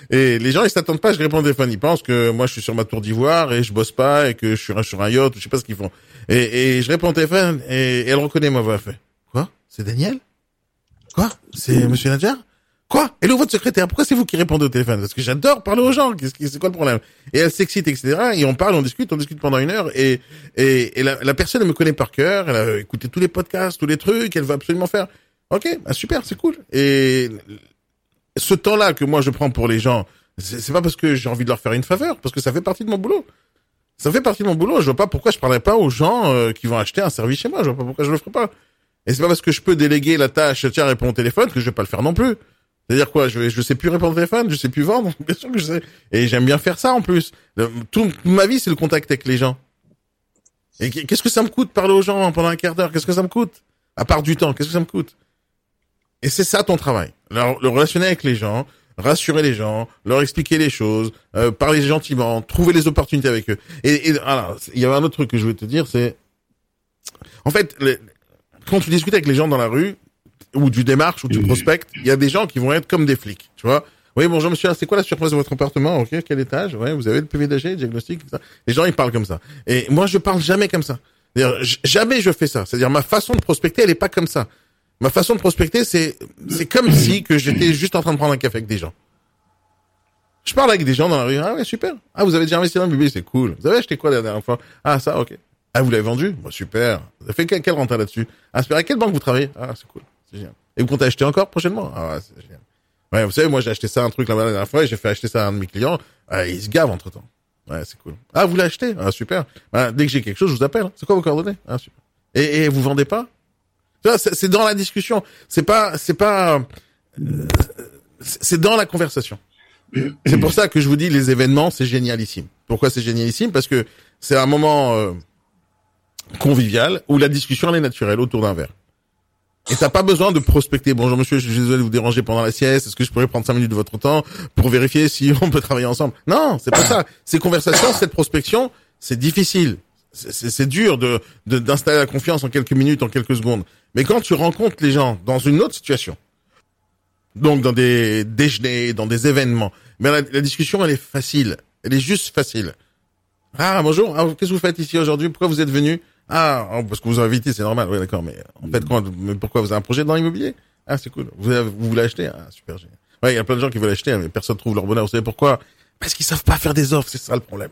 Et les gens, ils s'attendent pas. Je réponds au téléphone. Ils pensent que moi, je suis sur ma tour d'ivoire et je bosse pas et que je suis sur un yacht. Je sais pas ce qu'ils font. Et, et je réponds au téléphone et, et elle reconnaît ma voix. Fait quoi? C'est Daniel? Quoi? C'est Monsieur Nadjar Quoi? Hello, votre secrétaire, pourquoi c'est vous qui répondez au téléphone? Parce que j'adore parler aux gens, qu'est-ce c'est quoi le problème? Et elle s'excite, etc. Et on parle, on discute, on discute pendant une heure. Et, et, et la, personne, elle me connaît par cœur, elle a écouté tous les podcasts, tous les trucs, elle veut absolument faire. Ok, bah super, c'est cool. Et ce temps-là que moi je prends pour les gens, c'est pas parce que j'ai envie de leur faire une faveur, parce que ça fait partie de mon boulot. Ça fait partie de mon boulot. Je vois pas pourquoi je parlerais pas aux gens euh, qui vont acheter un service chez moi. Je vois pas pourquoi je le ferais pas. Et c'est pas parce que je peux déléguer la tâche, tiens, réponds au téléphone, que je vais pas le faire non plus. C'est-à-dire quoi Je je sais plus répondre au téléphone, je sais plus vendre. <laughs> Bien sûr que je sais. Et j'aime bien faire ça en plus. Tout, ma vie, c'est le contact avec les gens. Et qu- qu'est-ce que ça me coûte parler aux gens pendant un quart d'heure? Qu'est-ce que ça me coûte? À part du temps, qu'est-ce que ça me coûte? Et c'est ça ton travail. Le, relationner avec les gens, rassurer les gens, leur expliquer les choses, euh, parler gentiment, trouver les opportunités avec eux. Et, alors, il y avait un autre truc que je voulais te dire, c'est en fait, quand tu discutes avec les gens dans la rue, ou tu démarches, ou tu prospectes, il y a des gens qui vont être comme des flics, tu vois. Oui, bonjour monsieur, c'est quoi la surprise de votre appartement? Ok, quel étage? Ouais, vous avez le PV d'AG, le diagnostic, tout ça. Les gens, ils parlent comme ça. Et moi, je parle jamais comme ça. Jamais je fais ça. C'est-à-dire, ma façon de prospecter, elle est pas comme ça. Ma façon de prospecter, c'est c'est comme <coughs> si que j'étais juste en train de prendre un café avec des gens. Je parle avec des gens dans la rue. Ah ouais, super. Ah, vous avez déjà investi dans le bébé, c'est cool. Vous avez acheté quoi la dernière fois? Ah, ça, ok. Ah, vous l'avez vendu? Bah, Super. Vous avez fait quel, quel rentrée là-dessus? Ah, super. À quelle banque vous travaillez? Ah, c'est cool. Et vous comptez acheter encore prochainement? Ah, ouais, c'est génial. Ouais, vous savez, moi, j'ai acheté ça, un truc la dernière fois, et j'ai fait acheter ça à un de mes clients. Ah, il se gave entre temps. Ouais, c'est cool. Ah, vous l'achetez? Ah, super. Bah, dès que j'ai quelque chose, je vous appelle. C'est quoi vos coordonnées? Ah, super. Et, et vous vendez pas? C'est dans la discussion. C'est pas, c'est pas, euh, c'est dans la conversation. C'est pour ça que je vous dis les événements, c'est génialissime. Pourquoi c'est génialissime? Parce que c'est un moment euh, convivial où la discussion est naturelle autour d'un verre. Et t'as pas besoin de prospecter. Bonjour monsieur, je suis désolé de vous déranger pendant la sieste. Est-ce que je pourrais prendre cinq minutes de votre temps pour vérifier si <laughs> on peut travailler ensemble? Non, c'est pas ça. Ces conversations, cette prospection, c'est difficile. C'est- dur de d'installer la confiance en quelques minutes, en quelques secondes. Mais quand tu rencontres les gens dans une autre situation, donc dans des déjeuners, dans des événements, mais la, la discussion elle est facile, elle est juste facile. Ah bonjour, ah, qu'est-ce que vous faites ici aujourd'hui? Pourquoi vous êtes venu? Ah oh, parce que vous invité, c'est normal. Oui d'accord, mais en fait quoi mais Pourquoi vous avez un projet dans l'immobilier? Ah c'est cool. Vous, vous voulez acheter? Ah super génial. Ouais, il y a plein de gens qui veulent acheter, mais personne trouve leur bonheur. Vous savez pourquoi? Parce qu'ils savent pas faire des offres, c'est ça le problème.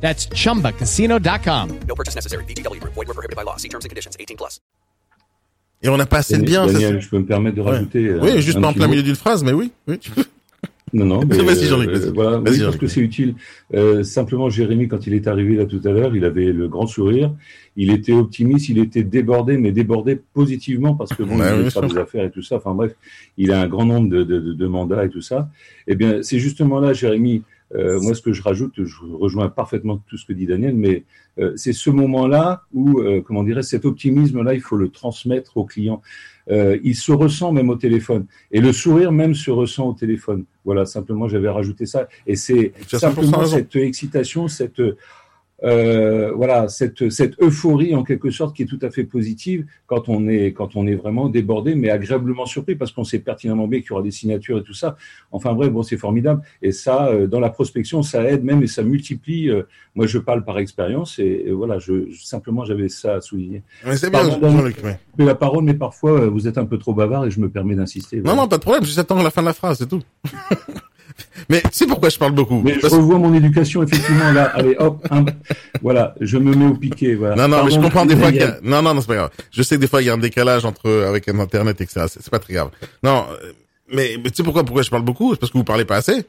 That's chumbacasino.com. No purchase necessary. VGW Group. Void were prohibited by law. See terms and conditions. 18 plus. Et on n'a pas assez de bien. Daniel, c'est- je peux me permettre de Ouais. rajouter. euh, Oui, juste pas en plein milieu d'une phrase, mais oui. <laughs> Non, non, <laughs> mais Vas-y, Jean-Luc, vas-y. euh, voilà, Vas-y, oui, parce Jean-Luc, que c'est utile. Euh, simplement, Jérémy, quand il est arrivé là tout à l'heure, il avait le grand sourire, il était optimiste, il était débordé, mais débordé positivement parce que bon, Ouais, il oui, faire des affaires et tout ça. Enfin bref, il a un grand nombre de, de, de- de mandats et tout ça. Eh bien, c'est justement là, Jérémy. Euh, moi, ce que je rajoute, je rejoins parfaitement tout ce que dit Daniel, mais euh, c'est ce moment-là où, euh, comment dirais cet optimisme-là, il faut le transmettre au client. Euh, il se ressent même au téléphone. Et le sourire même se ressent au téléphone. Voilà, simplement, j'avais rajouté ça. Et c'est Tu as 100% simplement cette excitation, cette euh, voilà, cette, cette euphorie en quelque sorte qui est tout à fait positive quand on est quand on est vraiment débordé, mais agréablement surpris parce qu'on sait pertinemment bien qu'il y aura des signatures et tout ça. Enfin bref, bon, c'est formidable. Et ça, euh, dans la prospection, ça aide même et ça multiplie. euh, moi, je parle par expérience et, et voilà, je, je- simplement j'avais ça à souligner. Mais c'est bien, Jean-Luc. je fais la parole, mais parfois euh, vous êtes un peu trop bavard et je me permets d'insister. Non, voilà. non, pas de problème, juste attends la fin de la phrase, c'est tout. <laughs> Mais c'est pourquoi je parle beaucoup? Mais je revois mon éducation effectivement là. Allez, hop, un- voilà, je me mets au piquet. Voilà. Non, non, mais je comprends des fois qu'il y a... Non, non, non, c'est pas grave. Je sais que des fois, il y a un décalage entre, avec un Internet, etc. C'est c'est pas très grave. Non, euh, mais, mais tu sais pourquoi, pourquoi je parle beaucoup? C'est parce que vous parlez pas assez.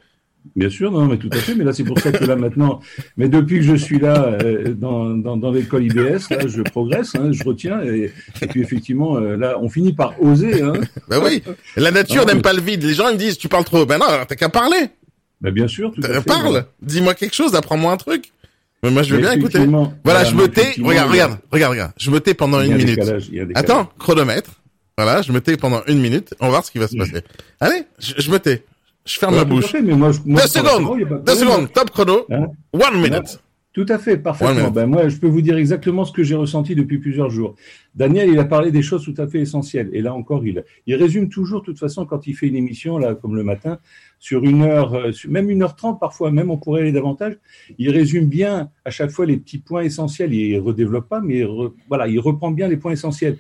Bien sûr, non, mais tout à fait. Mais là, c'est pour ça que là maintenant, mais depuis que je suis là euh, dans, dans, dans l'école IBS, là, je progresse, hein, je retiens, et, et puis effectivement, euh, là, on finit par oser. Hein. Ben oui, la nature n'aime mais- pas le vide. Les gens ils me disent tu parles trop. Ben non, t'as qu'à parler. Ben bien sûr, tout à fait. Parle. Dis-moi quelque chose, apprends-moi un truc. Mais moi je veux Mais bien écouter. Voilà, voilà, je me tais. Regarde, regarde, regarde, regarde. Je me tais pendant une un minute. décalage, un. Attends, chronomètre. Voilà, je me tais pendant une minute. On va voir ce qui va se passer. Allez, je, je me tais. Je ferme ma bouche. fait, mais moi, je- moi, Deux secondes. de Deux secondes. Top chrono. Hein One minute. Tout à fait, parfaitement. Ben moi, je peux vous dire exactement ce que j'ai ressenti depuis plusieurs jours. Daniel, il a parlé des choses tout à fait essentielles. Et là encore, il, il résume toujours, de toute façon, quand il fait une émission, là, comme le matin, sur une heure, euh, même une heure trente parfois, même on pourrait aller davantage, il résume bien à chaque fois les petits points essentiels. Il redéveloppe pas, mais re- voilà, il reprend bien les points essentiels.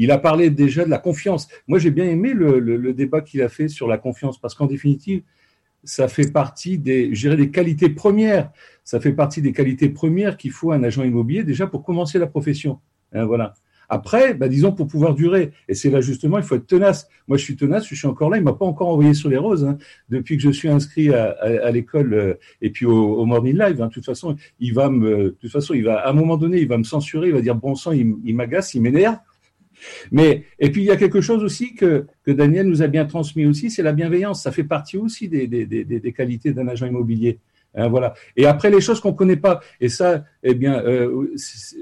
Il a parlé déjà de la confiance. Moi, j'ai bien aimé le, débat qu'il a fait sur la confiance, parce qu'en définitive, ça fait partie des, des qualités premières. Ça fait partie des qualités premières qu'il faut à un agent immobilier déjà pour commencer la profession. Hein, voilà. Après, bah, disons pour pouvoir durer. Et c'est là justement, il faut être tenace. Moi, je suis tenace, je suis encore là. Il m'a pas encore envoyé sur les roses hein, depuis que je suis inscrit à, l'école euh, et puis au, morning live. Hein. De toute façon, il va me, de toute façon, il va à un moment donné, il va me censurer. Il va dire bon sang, il, il m'agace, il m'énerve. Mais et puis il y a quelque chose aussi que, que Daniel nous a bien transmis aussi, c'est la bienveillance. Ça fait partie aussi des, des, des, qualités d'un agent immobilier. Hein, voilà. Et après les choses qu'on connaît pas, et ça, eh bien, euh,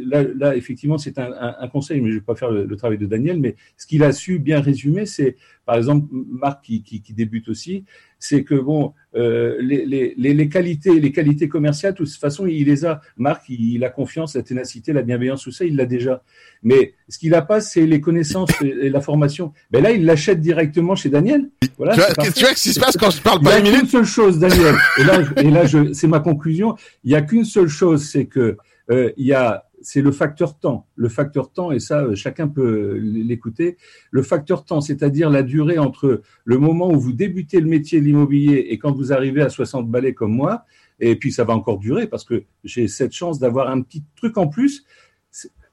là, là, effectivement, c'est un, un, conseil, mais je vais pas faire le travail de Daniel, mais ce qu'il a su bien résumer, c'est, par exemple, Marc qui, qui, qui débute aussi, c'est que bon, euh, les, les, les, les qualités, les qualités commerciales, de toute façon, il les a. Marc, il, il a confiance, la ténacité, la bienveillance, tout ça, il l'a déjà. Mais ce qu'il a pas, c'est les connaissances et, la formation. Ben là, il l'achète directement chez Daniel. Voilà. Tu vois, tu vois ce qui se passe quand je parle Il pas a une minute qu'une seule chose, Daniel. Et là, et là, c'est ma conclusion. Il y a qu'une seule chose, c'est que euh, il y a, c'est le facteur temps. Le facteur temps, et ça, euh, chacun peut l'écouter. Le facteur temps, c'est-à-dire la durée entre le moment où vous débutez le métier de l'immobilier et quand vous arrivez à 60 balais comme moi. Et puis ça va encore durer parce que j'ai cette chance d'avoir un petit truc en plus.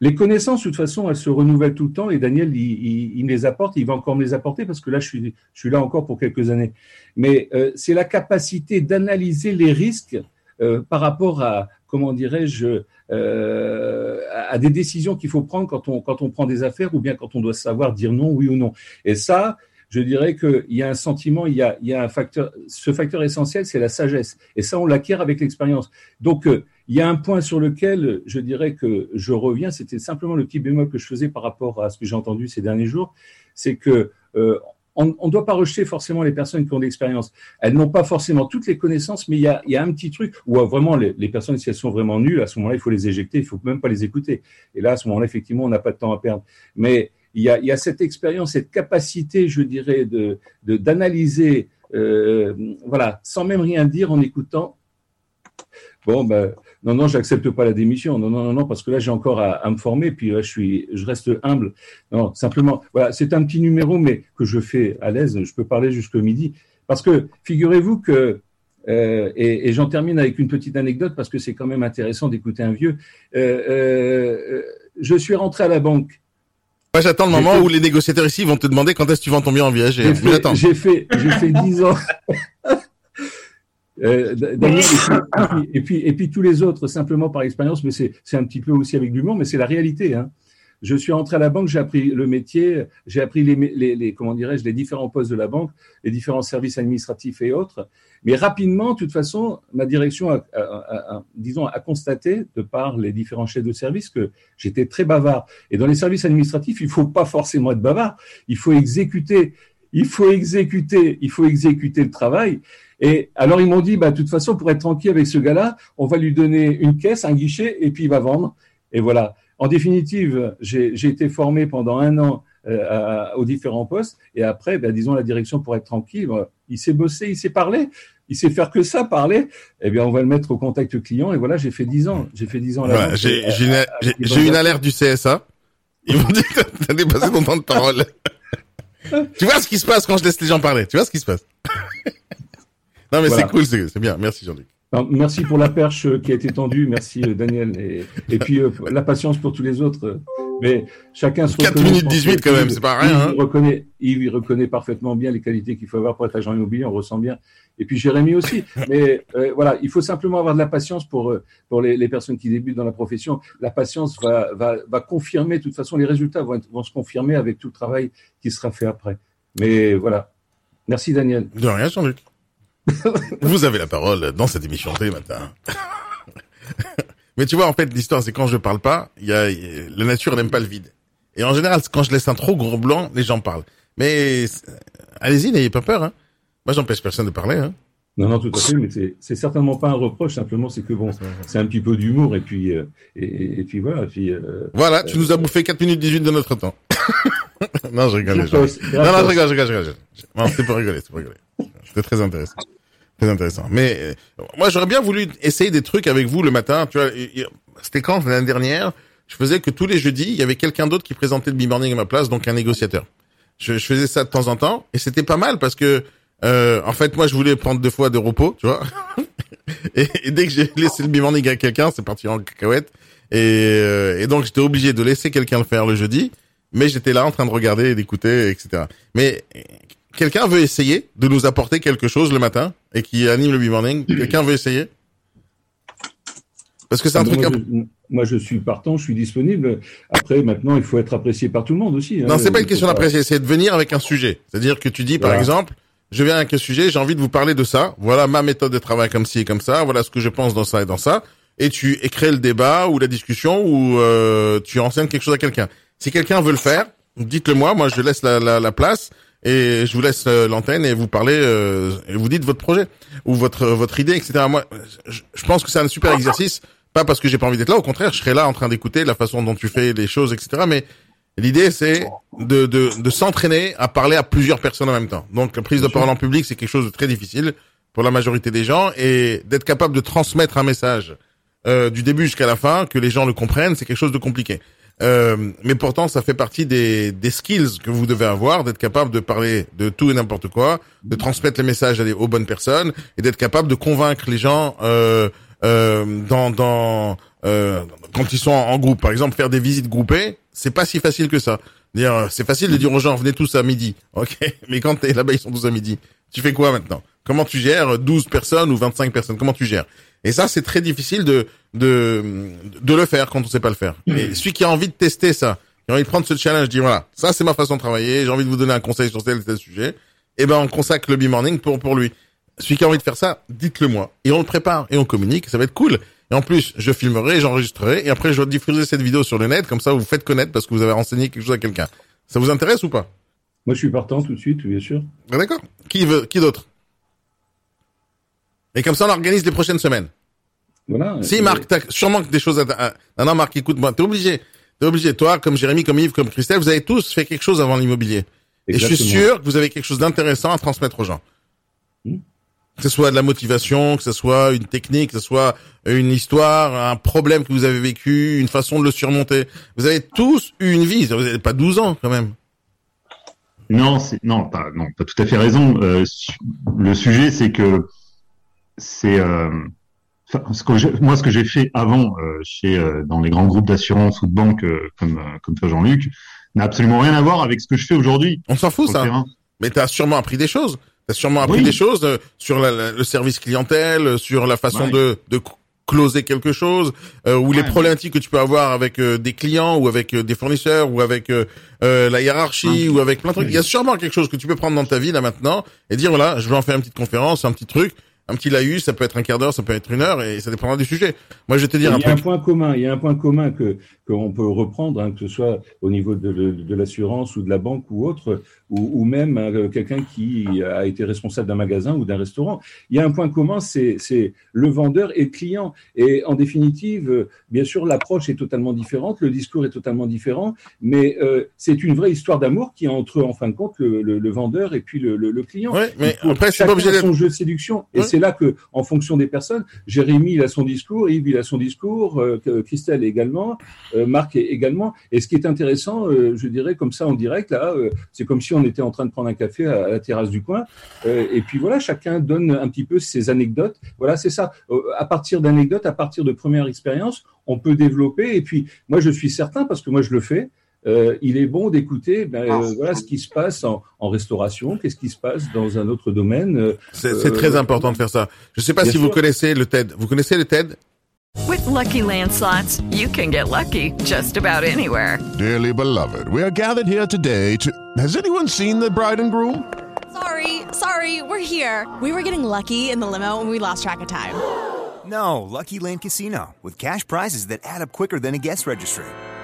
Les connaissances, de toute façon, elles se renouvellent tout le temps et Daniel, il, me les apporte, il va encore me les apporter parce que là, je suis, je suis là encore pour quelques années. Mais euh, c'est la capacité d'analyser les risques euh, par rapport à, comment dirais-je, euh, à des décisions qu'il faut prendre quand on, quand on prend des affaires ou bien quand on doit savoir dire non, oui ou non. Et ça, je dirais qu'il y a un sentiment, il y a, il y a un facteur, ce facteur essentiel, c'est la sagesse. Et ça, on l'acquiert avec l'expérience. Donc, euh, il y a un point sur lequel je dirais que je reviens, c'était simplement le petit bémol que je faisais par rapport à ce que j'ai entendu ces derniers jours, c'est que euh, on ne doit pas rejeter forcément les personnes qui ont de l'expérience. Elles n'ont pas forcément toutes les connaissances, mais il y a, y a un petit truc où euh, vraiment les, les personnes, si elles sont vraiment nulles, à ce moment-là, il faut les éjecter, il faut même pas les écouter. Et là, à ce moment-là, effectivement, on n'a pas de temps à perdre. Mais il y a, y a cette expérience, cette capacité, je dirais, de de- d'analyser, euh, voilà, sans même rien dire, en écoutant. Bon, ben, non, non, j'accepte pas la démission. Non, non, non, non, parce que là, j'ai encore à, à me former. Puis là, je suis, je reste humble. Non, simplement, voilà, c'est un petit numéro, mais que je fais à l'aise. Je peux parler jusqu'au midi. Parce que figurez-vous que, euh, et, et j'en termine avec une petite anecdote parce que c'est quand même intéressant d'écouter un vieux. Euh, euh, je suis rentré à la banque. Moi, j'attends le moment fait- où les négociateurs ici vont te demander quand est-ce que tu vends ton bien en viager. J'ai fait, j'ai fait, j'ai fait 10 ans. <laughs> Euh, Daniel, et puis, et, puis, et puis tous les autres, simplement par expérience, mais c'est un petit peu aussi avec l'humour, mais c'est la réalité. Hein. Je suis rentré à la banque, j'ai appris le métier, j'ai appris les, les, les comment dirais-je les différents postes de la banque, les différents services administratifs et autres. Mais rapidement, de toute façon, ma direction a, a- a- a- disons, a constaté, de par les différents chefs de service, que j'étais très bavard. Et dans les services administratifs, il faut pas forcément être bavard, il faut exécuter, il faut exécuter, il faut exécuter le travail. Et alors ils m'ont dit, bah de toute façon, pour être tranquille avec ce gars-là, on va lui donner une caisse, un guichet, et puis il va vendre. Et voilà. En définitive, j'ai été formé pendant un an euh, à- aux différents postes, et après, bah, disons la direction pour être tranquille, bah, il s'est bossé, il s'est parlé, il sait faire que ça, parler. Eh bien, on va le mettre au contact client. Et voilà, j'ai fait 10 ans. J'ai fait 10 ans. à la Voilà, banque. j'ai une, à- à- une alerte du CSA. Ils m'ont dit que t'as dépassé ton temps de parole. <laughs> tu vois ce qui se passe quand je laisse les gens parler. Tu vois ce qui se passe. <laughs> non, mais Voilà. c'est cool, c'est bien. Merci, Jean-Luc. Merci pour la perche euh, qui a été tendue. Merci, euh, Daniel. Et, et puis, euh, la patience pour tous les autres. Mais chacun se 4 reconnaît, minutes je pense 18 que quand même, c'est pas rien, hein. reconnaît, Yves, il reconnaît parfaitement bien les qualités qu'il faut avoir pour être agent immobilier, on ressent bien. Et puis Jérémy aussi. <laughs> Mais euh, voilà, il faut simplement avoir de la patience pour, euh, pour les, les personnes qui débutent dans la profession. La patience va, va, va confirmer, de toute façon, les résultats vont, être- vont se confirmer avec tout le travail qui sera fait après. Mais voilà. Merci Daniel. De rien, Jean-Luc. <laughs> Vous avez la parole dans cette émission les matins. <laughs> Mais tu vois, en fait, l'histoire, c'est quand je parle pas, il y a, la nature n'aime pas le vide. Et en général, quand je laisse un trop gros blanc, les gens parlent. Mais c'est- allez-y, n'ayez pas peur. Hein. Moi, j'empêche personne de parler. Hein. Non, non, tout à fait, mais c'est- c'est certainement pas un reproche, simplement c'est que bon, c'est un petit peu d'humour et puis euh, et, et puis voilà. et Puis, euh, Voilà, tu nous as bouffé 4 minutes 18 de notre temps. <coughs> non, je rigole. gens. Gratos, Non, non, je rigole, je rigole, je rigole. Non, c'était pour rigoler, c'était pour rigoler. C'était très intéressant. Très intéressant. Mais euh, moi, j'aurais bien voulu essayer des trucs avec vous le matin. Tu vois, c'était quand l'année dernière? Je faisais que tous les jeudis, il y avait quelqu'un d'autre qui présentait le B-Morning à ma place, donc un négociateur. Je, je faisais ça de temps en temps, et c'était pas mal parce que, euh, en fait, moi, je voulais prendre deux fois de repos, tu vois. <laughs> et, dès que j'ai laissé le B-Morning à quelqu'un, c'est parti en cacahuète. Et, euh, et donc, j'étais obligé de laisser quelqu'un le faire le jeudi, mais j'étais là en train de regarder et d'écouter, etc. Mais quelqu'un veut essayer de nous apporter quelque chose le matin? Et qui anime le B-Morning Quelqu'un veut essayer? Parce que c'est un moi, truc... un- je, moi, je suis partant, je suis disponible. Après, maintenant, il faut être apprécié par tout le monde aussi. hein. Non, c'est pas une question d'apprécier, c'est de venir avec un sujet. C'est-à-dire que tu dis, par exemple, je viens avec un sujet, j'ai envie de vous parler de ça. Voilà ma méthode de travail comme ci et comme ça. Voilà ce que je pense dans ça et dans ça. Et tu écris le débat ou la discussion ou euh, tu enseignes quelque chose à quelqu'un. Si quelqu'un veut le faire, dites-le moi. Moi, je laisse la, la, la place et je vous laisse euh, l'antenne et vous parlez euh, et vous dites votre projet ou votre votre idée, etc. Moi, je, je pense que c'est un super exercice. Pas parce que j'ai pas envie d'être là. Au contraire, je serai là en train d'écouter la façon dont tu fais les choses, etc. Mais L'idée, c'est de, de, de s'entraîner à parler à plusieurs personnes en même temps. Donc, la prise de parole en public, c'est quelque chose de très difficile pour la majorité des gens. Et d'être capable de transmettre un message euh, du début jusqu'à la fin, que les gens le comprennent, c'est quelque chose de compliqué. Euh, mais pourtant, ça fait partie des, des skills que vous devez avoir, d'être capable de parler de tout et n'importe quoi, de transmettre les messages aux bonnes personnes, et d'être capable de convaincre les gens euh, euh, dans, dans euh, quand ils sont en, groupe. Par exemple, faire des visites groupées, c'est pas si facile que ça. C'est facile de dire aux gens, venez tous à midi, <laughs> ok Mais quand t'es là-bas, ils sont tous à midi. Tu fais quoi maintenant? Comment tu gères 12 personnes ou 25 personnes? Comment tu gères? Et ça, c'est très difficile de, de de le faire quand on sait pas le faire. Et celui qui a envie de tester ça, qui a envie de prendre ce challenge, dit voilà, ça c'est ma façon de travailler. J'ai envie de vous donner un conseil sur tel tel sujet. Et ben, on consacre le B-morning pour pour lui. Celui qui a envie de faire ça, dites-le moi. Et on le prépare et on communique. Ça va être cool. Et en plus, je filmerai, j'enregistrerai et après je diffuserai cette vidéo sur le net. Comme ça, vous vous faites connaître parce que vous avez renseigné quelque chose à quelqu'un. Ça vous intéresse ou pas? Moi, je suis partant tout de suite, bien sûr. Ah, D'accord. Qui veut Qui d'autre? Et comme ça, on organise les prochaines semaines. Voilà. Si Marc, t'as sûrement que des choses à... Non, non, Marc, écoute-moi, t'es obligé. T'es obligé. Toi, comme Jérémy, comme Yves, comme Christelle, vous avez tous fait quelque chose avant l'immobilier. Et je suis sûr que vous avez quelque chose d'intéressant à transmettre aux gens. Hmm. Que ce soit de la motivation, que ce soit une technique, que ce soit une histoire, un problème que vous avez vécu, une façon de le surmonter. Vous avez tous eu une vie. Vous n'avez pas 12 ans, quand même. Non, c'est non, pas non, pas tout à fait raison. Euh, le sujet, c'est que c'est euh, enfin, ce que j'ai- moi ce que j'ai fait avant euh, chez euh, dans les grands groupes d'assurance ou de banque euh, comme euh, comme toi Jean-Luc n'a absolument rien à voir avec ce que je fais aujourd'hui. On s'en fout, ça. terrain. Mais t'as sûrement appris des choses. T'as sûrement appris Oui. des choses euh, sur la- la- le service clientèle, euh, sur la façon Ouais. de, de closer quelque chose, euh, ou les problématiques que tu peux avoir avec euh, des clients, ou avec euh, des fournisseurs, ou avec la hiérarchie, ou avec plein de trucs. Il y a sûrement quelque chose que tu peux prendre dans ta vie là maintenant et dire voilà, je vais en faire une petite conférence, un petit truc, un petit laïus, ça peut être un quart d'heure, ça peut être une heure, et ça dépendra du sujet. Moi, je vais te dire un il y a un point commun, il y a un point commun que qu'on peut reprendre, hein, que ce soit au niveau de, de, de l'assurance ou de la banque ou autre, ou, ou même euh, quelqu'un qui a été responsable d'un magasin ou d'un restaurant. Il y a un point commun, c'est c'est le vendeur et le client. Et en définitive, bien sûr, l'approche est totalement différente, le discours est totalement différent, mais euh, c'est une vraie histoire d'amour qui est entre, en fin de compte, le, le, le vendeur et puis le, le, le client. Ouais, mais après, c'est pas obligé son jeu de séduction. Ouais. C'est là que, en fonction des personnes, Jérémy il a son discours, Yves il a son discours, euh, Christelle également, euh, Marc également. Et ce qui est intéressant, euh, je dirais comme ça en direct, là, c'est comme si on était en train de prendre un café à, à la terrasse du coin. Et puis voilà, chacun donne un petit peu ses anecdotes. Voilà, c'est ça. À partir d'anecdotes, à partir de premières expériences, on peut développer. Et puis moi, je suis certain parce que moi je le fais. Euh, il est bon d'écouter ben, euh, voilà ce qui se passe en, en restauration, qu'est-ce qui se passe dans un autre domaine. euh, C'est c'est euh, très important de faire ça. Je sais pas si vous sûr. connaissez le TED. Vous connaissez le TED? With Lucky Land slots, you can get lucky just about anywhere. Dearly beloved, we are gathered here today to. Has anyone seen the bride and groom? Sorry, sorry, we're here. We were getting lucky in the limo and we lost track of time. No, Lucky Land Casino, with cash prizes that add up quicker than a guest registry.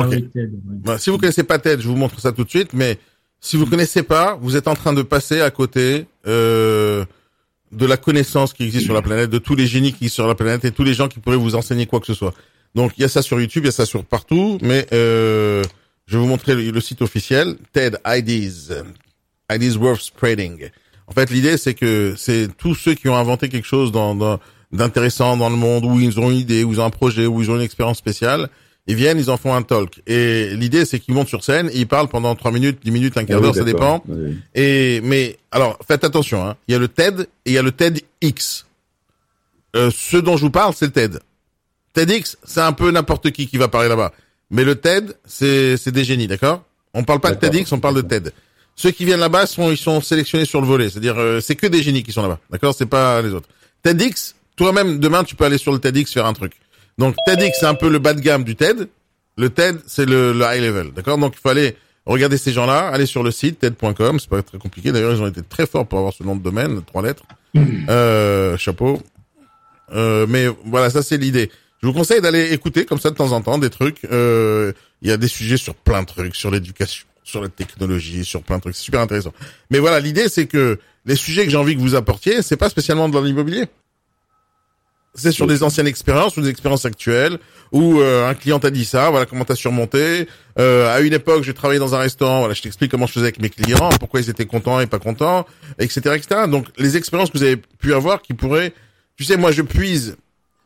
Ah Ok. oui, Ted, ouais. Bah, Si vous connaissez pas TED, je vous montre ça tout de suite. Mais si vous connaissez pas, vous êtes en train de passer à côté euh, de la connaissance qui existe sur la planète, de tous les génies qui existent sur la planète et tous les gens qui pourraient vous enseigner quoi que ce soit. Donc il y a ça sur YouTube, il y a ça sur partout. Mais euh, je vais vous montrer le, le site officiel TED IDs, Ideas Worth Spreading. En fait, l'idée c'est que c'est tous ceux qui ont inventé quelque chose dans, dans- d'intéressant dans le monde, où ils ont une idée, où ils ont un projet, où ils ont une expérience spéciale. Ils viennent, ils en font un talk. Et l'idée, c'est qu'ils montent sur scène, et ils parlent pendant trois minutes, dix minutes, un quart Ah oui, d'heure, ça dépend. Oui. Et mais alors, faites attention. Hein. Il y a le TED et il y a le TEDx. Euh, ce dont je vous parle, c'est le TED. TEDx, c'est un peu n'importe qui qui va parler là-bas. Mais le TED, c'est c'est des génies, d'accord? On parle pas de. TEDx, on parle de TED. Ceux qui viennent là-bas sont ils sont sélectionnés sur le volet, c'est-à-dire euh, c'est que des génies qui sont là-bas, d'accord? C'est pas les autres. TEDx, toi-même demain tu peux aller sur le TEDx faire un truc. Donc TEDx c'est un peu le bas de gamme du TED. Le TED c'est le, le high level, d'accord? Donc il faut aller regarder ces gens-là, aller sur le site TED.com, c'est pas très compliqué. D'ailleurs ils ont été très forts pour avoir ce nom de domaine, trois lettres. Euh, chapeau. Euh, mais voilà, ça c'est l'idée. Je vous conseille d'aller écouter comme ça de temps en temps des trucs. Euh, Il y a des sujets sur plein de trucs, sur l'éducation, sur la technologie, sur plein de trucs. C'est super intéressant. Mais voilà, l'idée c'est que les sujets que j'ai envie que vous apportiez, c'est pas spécialement dans l'immobilier. C'est sur des anciennes expériences ou des expériences actuelles où euh, un client t'a dit ça, voilà comment t'as surmonté. Euh, à une époque, j'ai travaillé dans un restaurant, voilà, je t'explique comment je faisais avec mes clients, pourquoi ils étaient contents et pas contents, etc., etc. Donc les expériences que vous avez pu avoir qui pourraient, tu sais, moi je puise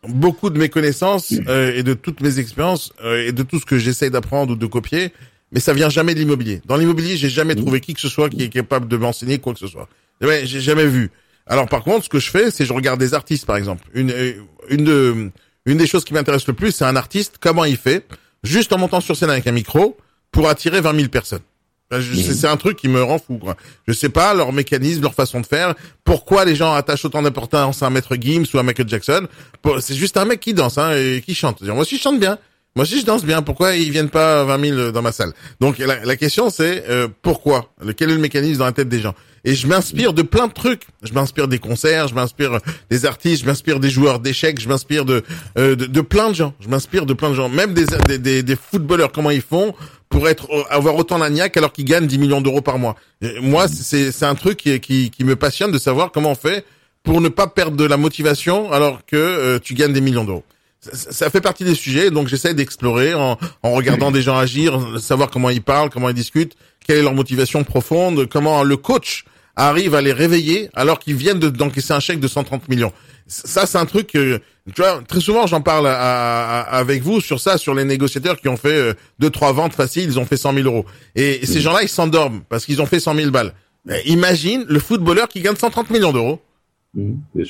beaucoup de mes connaissances euh, et de toutes mes expériences euh, et de tout ce que j'essaye d'apprendre ou de copier, mais ça vient jamais de l'immobilier. Dans l'immobilier, j'ai jamais trouvé qui que ce soit qui est capable de m'enseigner quoi que ce soit. Ouais, j'ai jamais vu. Alors par contre, ce que je fais, c'est je regarde des artistes, par exemple. Une euh, une de une des choses qui m'intéresse le plus, c'est un artiste, comment il fait, juste en montant sur scène avec un micro, pour attirer 20 000 personnes. Je- C'est un truc qui me rend fou. Quoi. Je sais pas leur mécanisme, leur façon de faire. Pourquoi les gens attachent autant d'importance à un Maître Gims ou à Michael Jackson C'est juste un mec qui danse hein, et qui chante. Moi aussi je chante bien. Moi aussi je danse bien. Pourquoi ils viennent pas 20 000 dans ma salle? Donc la, la question c'est euh, pourquoi? Quel est le mécanisme dans la tête des gens? Et je m'inspire de plein de trucs. Je m'inspire des concerts, je m'inspire des artistes, je m'inspire des joueurs d'échecs, je m'inspire de, euh, de plein de gens. Je m'inspire de plein de gens, même des, des, des, des footballeurs. Comment ils font pour être avoir autant d'agnac alors qu'ils gagnent 10 millions d'euros par mois. Moi, c'est c'est un truc qui, qui qui me passionne de savoir comment on fait pour ne pas perdre de la motivation alors que euh, tu gagnes des millions d'euros. Ça fait partie des sujets, donc j'essaie d'explorer en, en regardant des gens agir, savoir comment ils parlent, comment ils discutent, quelle est leur motivation profonde, comment le coach arrive à les réveiller alors qu'ils viennent de- d'encaisser un chèque de 130 millions. Ça, c'est un truc que, tu vois, très souvent, j'en parle à- à- avec vous sur ça, sur les négociateurs qui ont fait euh, deux, trois ventes faciles, ils ont fait 100 000 euros. Et ces gens-là, ils s'endorment parce qu'ils ont fait 100 000 balles. Mais imagine le footballeur qui gagne 130 millions d'euros.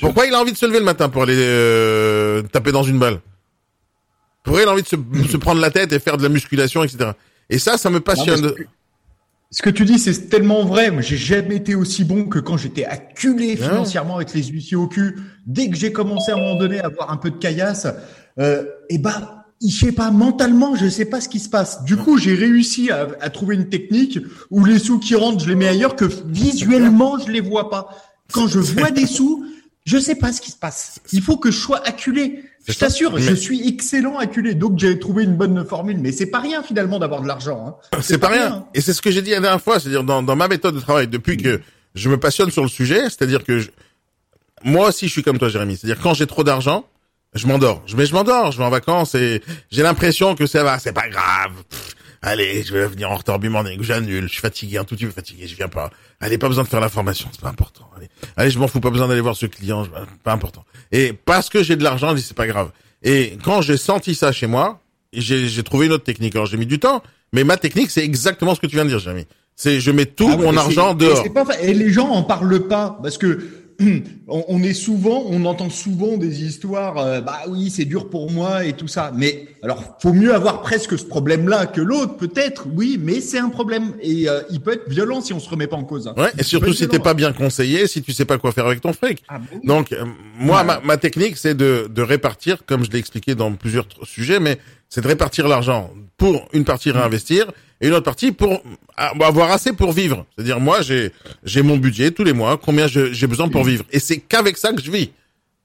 Pourquoi il a envie de se lever le matin pour aller euh, taper dans une balle? Pourquoi il a envie de se, se prendre la tête et faire de la musculation, etc. Et ça, ça me passionne. Ce que tu dis, c'est tellement vrai. Moi, j'ai jamais été aussi bon que quand j'étais acculé financièrement avec les huissiers au cul. Dès que j'ai commencé à un moment donné à avoir un peu de caillasse, euh, et bah, je sais pas, mentalement, je sais pas ce qui se passe. Du coup, j'ai réussi à, à trouver une technique où les sous qui rentrent, je les mets ailleurs, que visuellement, je les vois pas. Quand je vois des sous, je sais pas ce qui se passe. Il faut que je sois acculé. Je t'assure, je suis excellent acculé. Donc, j'ai trouvé une bonne formule. Mais c'est pas rien, finalement, d'avoir de l'argent. Hein. C'est pas rien. Et c'est ce que j'ai dit la dernière fois, c'est-à-dire dans, dans ma méthode de travail, depuis que je me passionne sur le sujet, c'est-à-dire que je- moi aussi je suis comme toi, Jérémy. C'est-à-dire quand j'ai trop d'argent, je m'endors. Je, mais je m'endors, je vais en vacances et j'ai l'impression que ça va, c'est pas grave. Pff, allez, je vais venir en retard morning, j'annule, je suis fatigué, un tout petit peu fatigué, je viens pas. Allez, pas besoin de faire la formation, c'est pas important. Allez, allez je m'en fous, pas besoin d'aller voir ce client, je- pas important. Et parce que j'ai de l'argent, je dis c'est pas grave. Et quand j'ai senti ça chez moi, j'ai trouvé une autre technique. Alors j'ai mis du temps, mais ma technique c'est exactement ce que tu viens de dire, Jérémy. C'est je mets tout Ah ouais, mon argent dehors. Pas et les gens en parlent pas parce que on, on est souvent, on entend souvent des histoires. euh, bah oui, c'est dur pour moi et tout ça. Mais alors, faut mieux avoir presque ce problème-là que l'autre, peut-être. Oui, mais c'est un problème et euh, il peut être violent si on se remet pas en cause. hein. Ouais, et surtout si t'es pas bien conseillé, si tu sais pas quoi faire avec ton fric. Ah bon Donc euh, moi, ma, ma technique, c'est de, de répartir, comme je l'ai expliqué dans plusieurs sujets, mais c'est de répartir l'argent pour une partie réinvestir et une autre partie pour avoir assez pour vivre. C'est-à-dire moi, j'ai j'ai mon budget tous les mois, combien j'ai besoin pour vivre, et c'est qu'avec ça que je vis.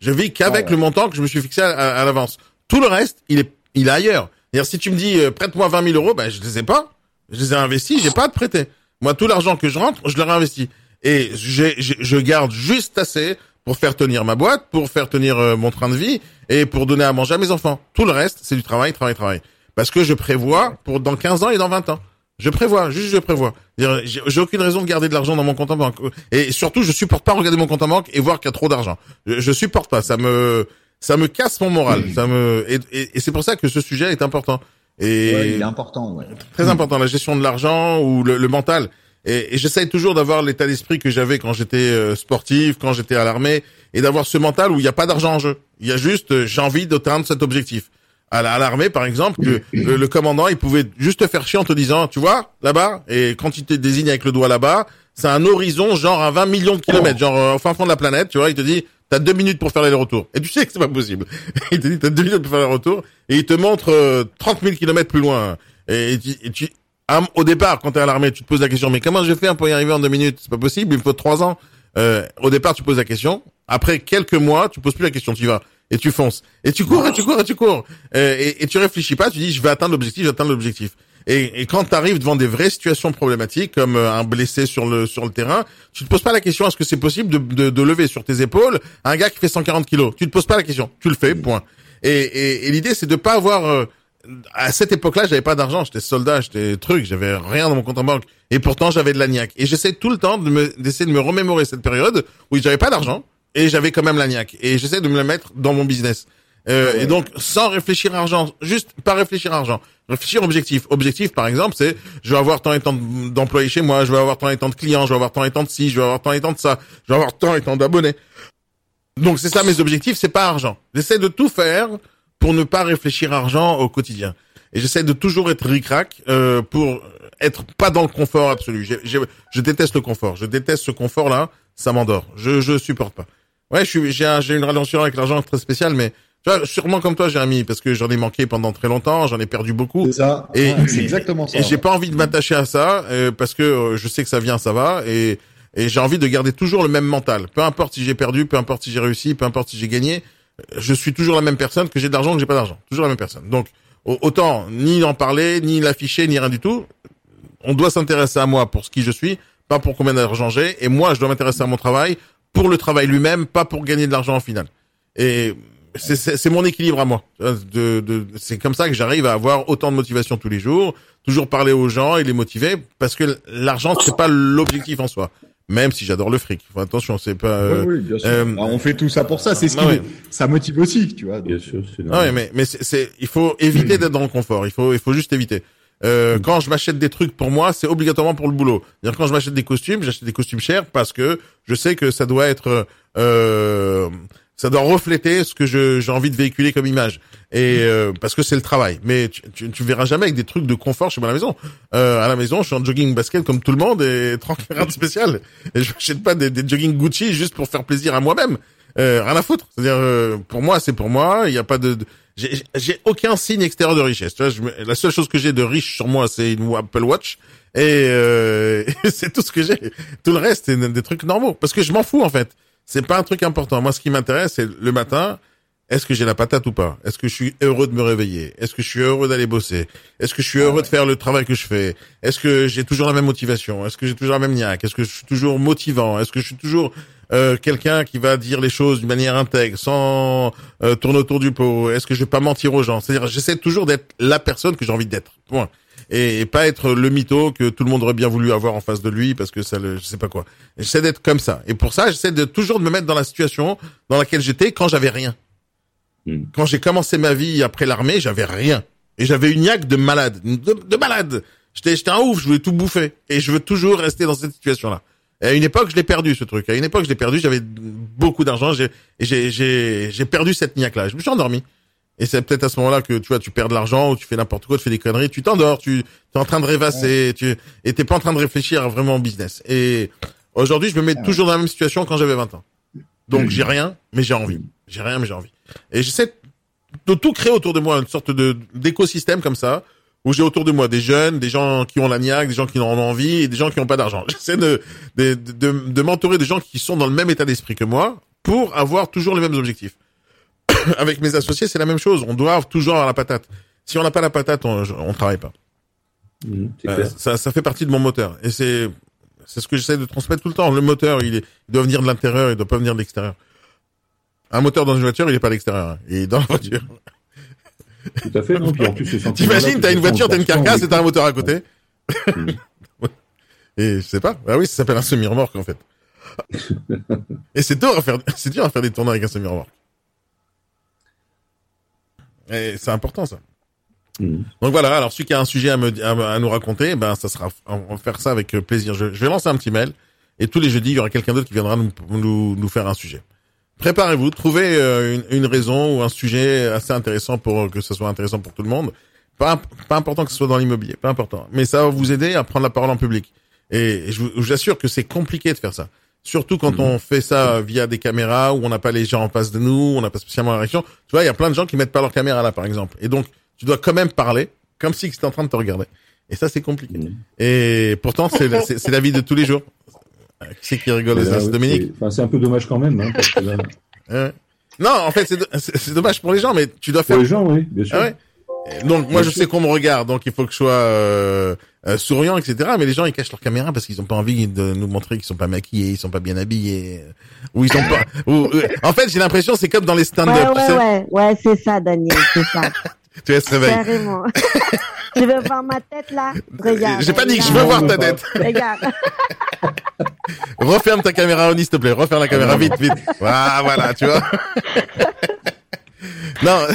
Je vis qu'avec le montant que je me suis fixé à, à- à l'avance. Tout le reste, il est il est ailleurs. C'est-à-dire si tu me dis euh, prête-moi 20 000 euros, ben je les ai pas. Je les ai investis, j'ai pas à te prêter. Moi, tout l'argent que je rentre, je le réinvestis. Et j'ai, j'ai- je garde juste assez pour faire tenir ma boîte, pour faire tenir euh, mon train de vie et pour donner à manger à mes enfants. Tout le reste, c'est du travail, travail, travail. Parce que je prévois pour dans 15 ans et dans 20 ans. Je prévois, juste je prévois. J'ai aucune raison de garder de l'argent dans mon compte en banque. Et surtout, je supporte pas regarder mon compte en banque et voir qu'il y a trop d'argent. Je, je supporte pas. Ça me, ça me casse mon moral. Ça me, et, et- et c'est pour ça que ce sujet est important. Et Ouais, il est important. Ouais. très important, la gestion de l'argent ou le, le mental. Et, et j'essaye toujours d'avoir l'état d'esprit que j'avais quand j'étais euh, sportif, quand j'étais à l'armée, et d'avoir ce mental où il n'y a pas d'argent en jeu. Il y a juste, euh, j'ai envie d'atteindre cet objectif. À la- à l'armée, par exemple, que le, <clears throat> le commandant, il pouvait juste te faire chier en te disant, tu vois, là-bas, et quand il te désigne avec le doigt là-bas, c'est un horizon genre à 20 millions de kilomètres, genre euh, au fin fond de la planète, tu vois, il te dit, t'as deux minutes pour faire l'aller-retour. Et tu sais que c'est pas possible. <laughs> il te dit, t'as deux minutes pour faire l'aller-retour, et il te montre euh, 30 000 kilomètres plus loin. Et, tu, et tu- à- au départ, quand t'es à l'armée, tu te poses la question, mais comment je fais pour y arriver en deux minutes? C'est pas possible, il me faut trois ans. Euh, au départ, tu poses la question. Après quelques mois, tu poses plus la question, tu y vas et tu fonces et tu cours et tu cours et tu cours Euh, et, et tu réfléchis pas. Tu dis, je vais atteindre l'objectif, atteindre l'objectif. Et, et quand tu arrives devant des vraies situations problématiques, comme euh, un blessé sur le sur le terrain, tu te poses pas la question est-ce que c'est possible de, de, de lever sur tes épaules un gars qui fait 140 kilos? Tu te poses pas la question, tu le fais, point. Et, et, et l'idée c'est de pas avoir euh, à cette époque-là, j'avais pas d'argent, j'étais soldat, j'étais truc, j'avais rien dans mon compte en banque, et pourtant j'avais de la niaque. Et j'essaie tout le temps de me d'essayer de me remémorer cette période où j'avais pas d'argent et j'avais quand même la niaque. Et j'essaie de me la mettre dans mon business. Euh, Et donc sans réfléchir à argent, juste pas réfléchir à argent, réfléchir objectif. Objectif par exemple, c'est je vais avoir tant et tant de- d'employés chez moi, je vais avoir tant et tant de clients, je vais avoir tant et tant de ci, je vais avoir tant et tant de ça, je vais avoir tant et tant d'abonnés. Donc c'est ça mes objectifs, c'est pas argent. J'essaie de tout faire pour ne pas réfléchir à argent au quotidien. Et j'essaie de toujours être ric-rac euh, pour être pas dans le confort absolu. Je déteste le confort. Je déteste ce confort-là. Ça m'endort. Je je supporte pas. Ouais, j'ai un- j'ai une relation avec l'argent très spéciale, mais tu vois, sûrement comme toi, Jérémy, parce que j'en ai manqué pendant très longtemps, j'en ai perdu beaucoup. C'est ça. Et Ouais, c'est exactement ça. Et j'ai pas envie de m'attacher à ça euh, parce que euh, je sais que ça vient, ça va, et et j'ai envie de garder toujours le même mental. Peu importe si j'ai perdu, peu importe si j'ai réussi, peu importe si j'ai gagné, je suis toujours la même personne que j'ai de l'argent que j'ai pas d'argent. Toujours la même personne. Donc au- autant ni en parler, ni l'afficher, ni rien du tout. On doit s'intéresser à moi pour ce qui je suis, pas pour combien d'argent j'ai. Et moi, je dois m'intéresser à mon travail pour le travail lui-même, pas pour gagner de l'argent en final. Et c'est- c'est c'est mon équilibre à moi. De, de, c'est comme ça que j'arrive à avoir autant de motivation tous les jours, toujours parler aux gens et les motiver, parce que l'argent c'est pas l'objectif en soi. Même si j'adore le fric. Faut attention, c'est pas. euh, Oui, oui, bien sûr. euh, Ah, on fait tout ça pour ça. C'est ce qui, ah ouais. ça motive aussi, tu vois. Bien sûr, c'est Ah ouais, mais mais c'est, c'est- il faut éviter d'être dans le confort. Il faut il faut juste éviter. Euh, quand je m'achète des trucs pour moi, c'est obligatoirement pour le boulot. C'est-à-dire quand je m'achète des costumes, j'achète des costumes chers parce que je sais que ça doit être euh, ça doit refléter ce que j'ai envie de véhiculer comme image. Et euh, parce que c'est le travail. Mais tu, tu, tu verras jamais avec des trucs de confort chez moi à la maison. Euh, à la maison je suis en jogging basket comme tout le monde et <laughs> tranquille rien de spécial et je m'achète pas des, des jogging Gucci juste pour faire plaisir à moi-même. Euh, rien à foutre. C'est à dire pour moi c'est pour moi. Il y a pas de j'ai j'ai aucun signe extérieur de richesse. Tu vois je la seule chose que j'ai de riche sur moi c'est une Apple Watch. Et, euh, <laughs> c'est tout ce que j'ai. Tout le reste c'est des trucs normaux. Parce que je m'en fous en fait. C'est pas un truc important. Moi, ce qui m'intéresse, c'est le matin. Est-ce que j'ai la patate ou pas? Est-ce que je suis heureux de me réveiller? Est-ce que je suis heureux d'aller bosser? Est-ce que je suis heureux de faire le travail que je fais? Est-ce que j'ai toujours la même motivation? Est-ce que j'ai toujours la même niaque? Est-ce que je suis toujours motivant? Est-ce que je suis toujours euh, quelqu'un qui va dire les choses d'une manière intègre, sans euh, tourner autour du pot Est-ce que je vais pas mentir aux gens? C'est-à-dire, j'essaie toujours d'être la personne que j'ai envie d'être. Point. Et, et pas être le mytho que tout le monde aurait bien voulu avoir en face de lui parce que ça le, je sais pas quoi. J'essaie d'être comme ça. Et pour ça, j'essaie de toujours de me mettre dans la situation dans laquelle j'étais quand j'avais rien. Quand j'ai commencé ma vie après l'armée, j'avais rien. Et j'avais une niaque de malade, de, de malade. J'étais, j'étais un ouf, je voulais tout bouffer. Et je veux toujours rester dans cette situation-là. Et à une époque, je l'ai perdu, ce truc. À une époque, je l'ai perdu, j'avais beaucoup d'argent, j'ai, et j'ai, j'ai, j'ai perdu cette niaque-là. Je me suis endormi. Et c'est peut-être à ce moment-là que, tu vois, tu perds de l'argent, ou tu fais n'importe quoi, tu fais des conneries, tu t'endors, tu, es en train de rêvasser, tu, et t'es pas en train de réfléchir à vraiment au business. Et aujourd'hui, je me mets toujours dans la même situation quand j'avais 20 ans. Donc, j'ai rien, mais j'ai envie. J'ai rien, mais j'ai envie. Et j'essaie de tout créer autour de moi, une sorte de d'écosystème comme ça, où j'ai autour de moi des jeunes, des gens qui ont la niaque, des gens qui en ont envie, et des gens qui n'ont pas d'argent. <laughs> J'essaie de de, de, de m'entourer de gens qui sont dans le même état d'esprit que moi, pour avoir toujours les mêmes objectifs. <coughs> Avec mes associés, c'est la même chose. On doit toujours avoir la patate. Si on n'a pas la patate, on, on travaille pas. c'est Euh, ça, ça fait partie de mon moteur. Et c'est c'est ce que j'essaie de transmettre tout le temps. Le moteur, il, est, il doit venir de l'intérieur, il doit pas venir de l'extérieur. Un moteur dans une voiture, il est pas à l'extérieur. hein. Il est dans la voiture. Tout à fait. Non, puis en plus, ce sentiment-là, T'imagines, t'as une tu voiture, t'as une carcasse et t'as un moteur à côté. <laughs> et je sais pas. Ah oui, ça s'appelle un semi-remorque, en fait. <laughs> et c'est dur à faire, c'est dur à faire des tournois avec un semi-remorque. Et c'est important, ça. Donc voilà, alors celui qui a un sujet à, me, à, à nous raconter, ben ça sera, on va faire ça avec euh, plaisir. Je, je vais lancer un petit mail et tous les jeudis, il y aura quelqu'un d'autre qui viendra nous, nous, nous faire un sujet. Préparez-vous, trouvez euh, une, une raison ou un sujet assez intéressant pour euh, que ce soit intéressant pour tout le monde. Pas, pas important que ce soit dans l'immobilier, pas important. Mais ça va vous aider à prendre la parole en public. Et, et je vous assure que c'est compliqué de faire ça. Surtout quand on fait ça via des caméras où on n'a pas les gens en face de nous, on n'a pas spécialement la réaction. Tu vois, il y a plein de gens qui mettent pas leur caméra là, par exemple. Et donc, tu dois quand même parler comme si c'était en train de te regarder. Et ça, c'est compliqué. Et pourtant, c'est la- c'est c'est la vie de tous les jours. <laughs> Qui c'est qui rigole ça C'est Dominique c'est- Enfin, c'est un peu dommage quand même, hein, parce que là- <laughs> Ouais. Non, en fait, c'est do- c'est c'est dommage pour les gens, mais tu dois faire. Pour les gens, oui, bien sûr. Ah ouais. Donc moi, Bien je sûr. sais qu'on me regarde, donc il faut que je sois euh, euh, souriant, etc. Mais les gens, ils cachent leur caméra parce qu'ils ont pas envie de nous montrer qu'ils sont pas maquillés, ils sont pas bien habillés, euh, ou ils sont pas. <laughs> ou, euh, en fait, j'ai l'impression, c'est comme dans les stand-up. Ouais, tu ouais, sais. ouais, ouais, c'est ça, Daniel, c'est ça. <laughs> Tu vois, se réveille. Carrément. tu veux voir ma tête là Regarde. J'ai pas dit que je veux voir ta tête. Regarde. Referme ta caméra, Oni, s'il te plaît. Referme la caméra vite, vite. Ah, voilà, tu vois. <laughs> non.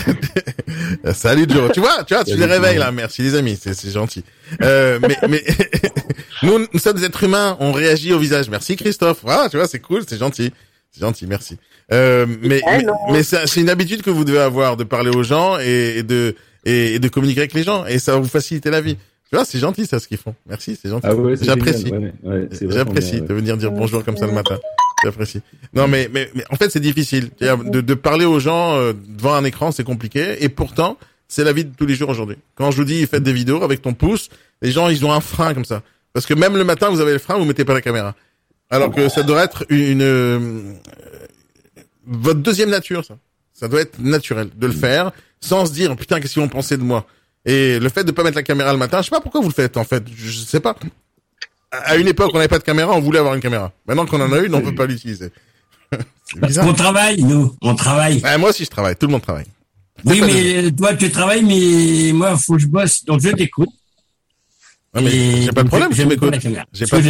<laughs> Salut Joe. Tu vois, tu vois, tu les réveilles là. Merci les amis, c'est c'est gentil. Euh, mais mais <laughs> nous, nous sommes des êtres humains, on réagit au visage. Merci Christophe. Voilà, tu vois, c'est cool, c'est gentil. C'est gentil, merci. Euh, mais mais, mais c'est c'est une habitude que vous devez avoir de parler aux gens et, et de et, et de communiquer avec les gens et ça va vous faciliter la vie. Tu vois, c'est gentil ça ce qu'ils font. Merci, c'est gentil. Ah ouais, J'apprécie. ouais, ouais, J'apprécie de venir dire bonjour comme ça le matin. J'apprécie. Non, mais, mais, mais en fait, c'est difficile. De, de parler aux gens euh, devant un écran, c'est compliqué. Et pourtant, c'est la vie de tous les jours aujourd'hui. Quand je vous dis, faites des vidéos avec ton pouce, les gens, ils ont un frein comme ça. Parce que même le matin, vous avez le frein, vous mettez pas la caméra. Alors que ça doit être une, euh, votre deuxième nature, ça. Ça doit être naturel de le faire sans se dire, putain, qu'est-ce qu'ils vont penser de moi? Et le fait de pas mettre la caméra le matin, je sais pas pourquoi vous le faites, en fait. Je sais pas. À une époque, on n'avait pas de caméra, on voulait avoir une caméra. Maintenant qu'on en a une, on peut pas l'utiliser. <laughs> Qu'on travaille, nous. On travaille. Ouais, moi aussi, je travaille. Tout le monde travaille. Oui, mais toi, tu travailles, mais moi, faut que je bosse. Donc, je t'écoute. Ouais, mais Et j'ai pas de problème, tu m'écoutes. J'ai pas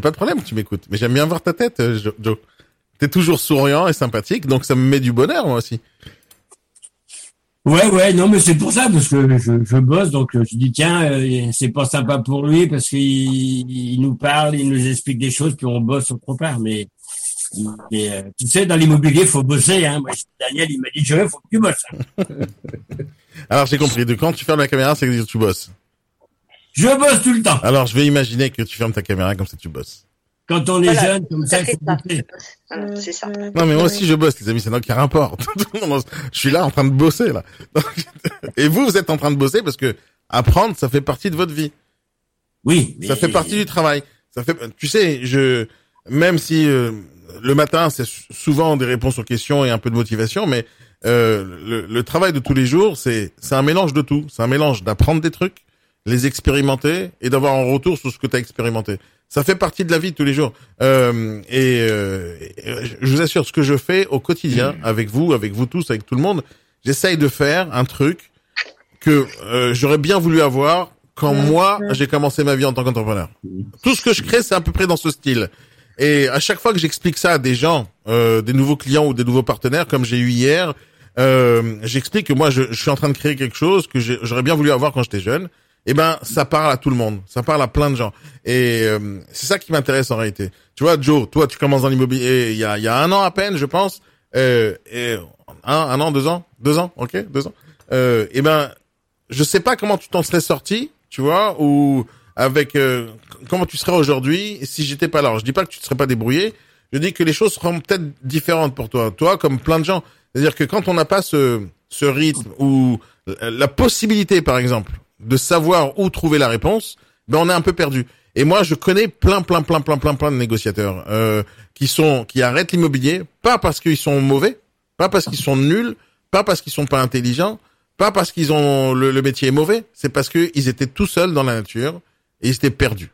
pas de problème, tu m'écoutes. Mais j'aime bien voir ta tête, euh, Jo- Joe. T'es toujours souriant et sympathique, donc ça me met du bonheur, moi aussi. Ouais, ouais, non, mais c'est pour ça, parce que je, je bosse, donc euh, je dis, tiens, euh, c'est pas sympa pour lui, parce qu'il il nous parle, il nous explique des choses, puis on bosse autre part, mais Mais, euh, tu sais, dans l'immobilier, il faut bosser. Hein. Moi, Daniel, il m'a dit, je faut que tu bosses. hein. <laughs> Alors j'ai compris. De quand tu fermes la caméra, c'est que tu bosses? Je bosse tout le temps. Alors je vais imaginer que tu fermes ta caméra comme ça tu bosses. Quand on est Voilà, jeune, comme ça, il c'est ça. ça. Non mais moi aussi je bosse les amis, c'est donc qui rapporte. <laughs> je suis là en train de bosser là. <laughs> Et vous vous êtes en train de bosser parce que apprendre ça fait partie de votre vie. Oui. Ça fait partie du travail. Ça fait tu sais, je même si euh, le matin c'est sou- souvent des réponses aux questions et un peu de motivation mais euh, le, le travail de tous les jours, c'est c'est un mélange de tout, c'est un mélange d'apprendre des trucs, les expérimenter et d'avoir un retour sur ce que tu as expérimenté. Ça fait partie de la vie de tous les jours. Euh, et, euh, je vous assure, ce que je fais au quotidien, avec vous, avec vous tous, avec tout le monde, j'essaye de faire un truc que euh, j'aurais bien voulu avoir quand moi j'ai commencé ma vie en tant qu'entrepreneur. Tout ce que je crée, c'est à peu près dans ce style. Et à chaque fois que j'explique ça à des gens, euh, des nouveaux clients ou des nouveaux partenaires, comme j'ai eu hier, euh, j'explique que moi, je, je suis en train de créer quelque chose que j'aurais bien voulu avoir quand j'étais jeune. Eh ben, ça parle à tout le monde, ça parle à plein de gens. Et euh, c'est ça qui m'intéresse en réalité. Tu vois, Joe, toi, tu commences dans l'immobilier il y a, y a un an à peine, je pense. Euh, un, un an, deux ans, deux ans, ok, deux ans. Euh, eh ben, je sais pas comment tu t'en serais sorti, tu vois, ou avec euh, comment tu serais aujourd'hui si j'étais pas là. Je dis pas que tu te serais pas débrouillé. Je dis que les choses seront peut-être différentes pour toi. Toi, comme plein de gens. C'est-à-dire que quand on n'a pas ce, ce rythme ou la possibilité, par exemple, de savoir où trouver la réponse, ben on est un peu perdu. Et moi, je connais plein, plein, plein, plein, plein, plein de négociateurs euh, qui sont qui arrêtent l'immobilier, pas parce qu'ils sont mauvais, pas parce qu'ils sont nuls, pas parce qu'ils sont pas intelligents, pas parce qu'ils ont le, le métier est mauvais, c'est parce que ils étaient tout seuls dans la nature et ils étaient perdus.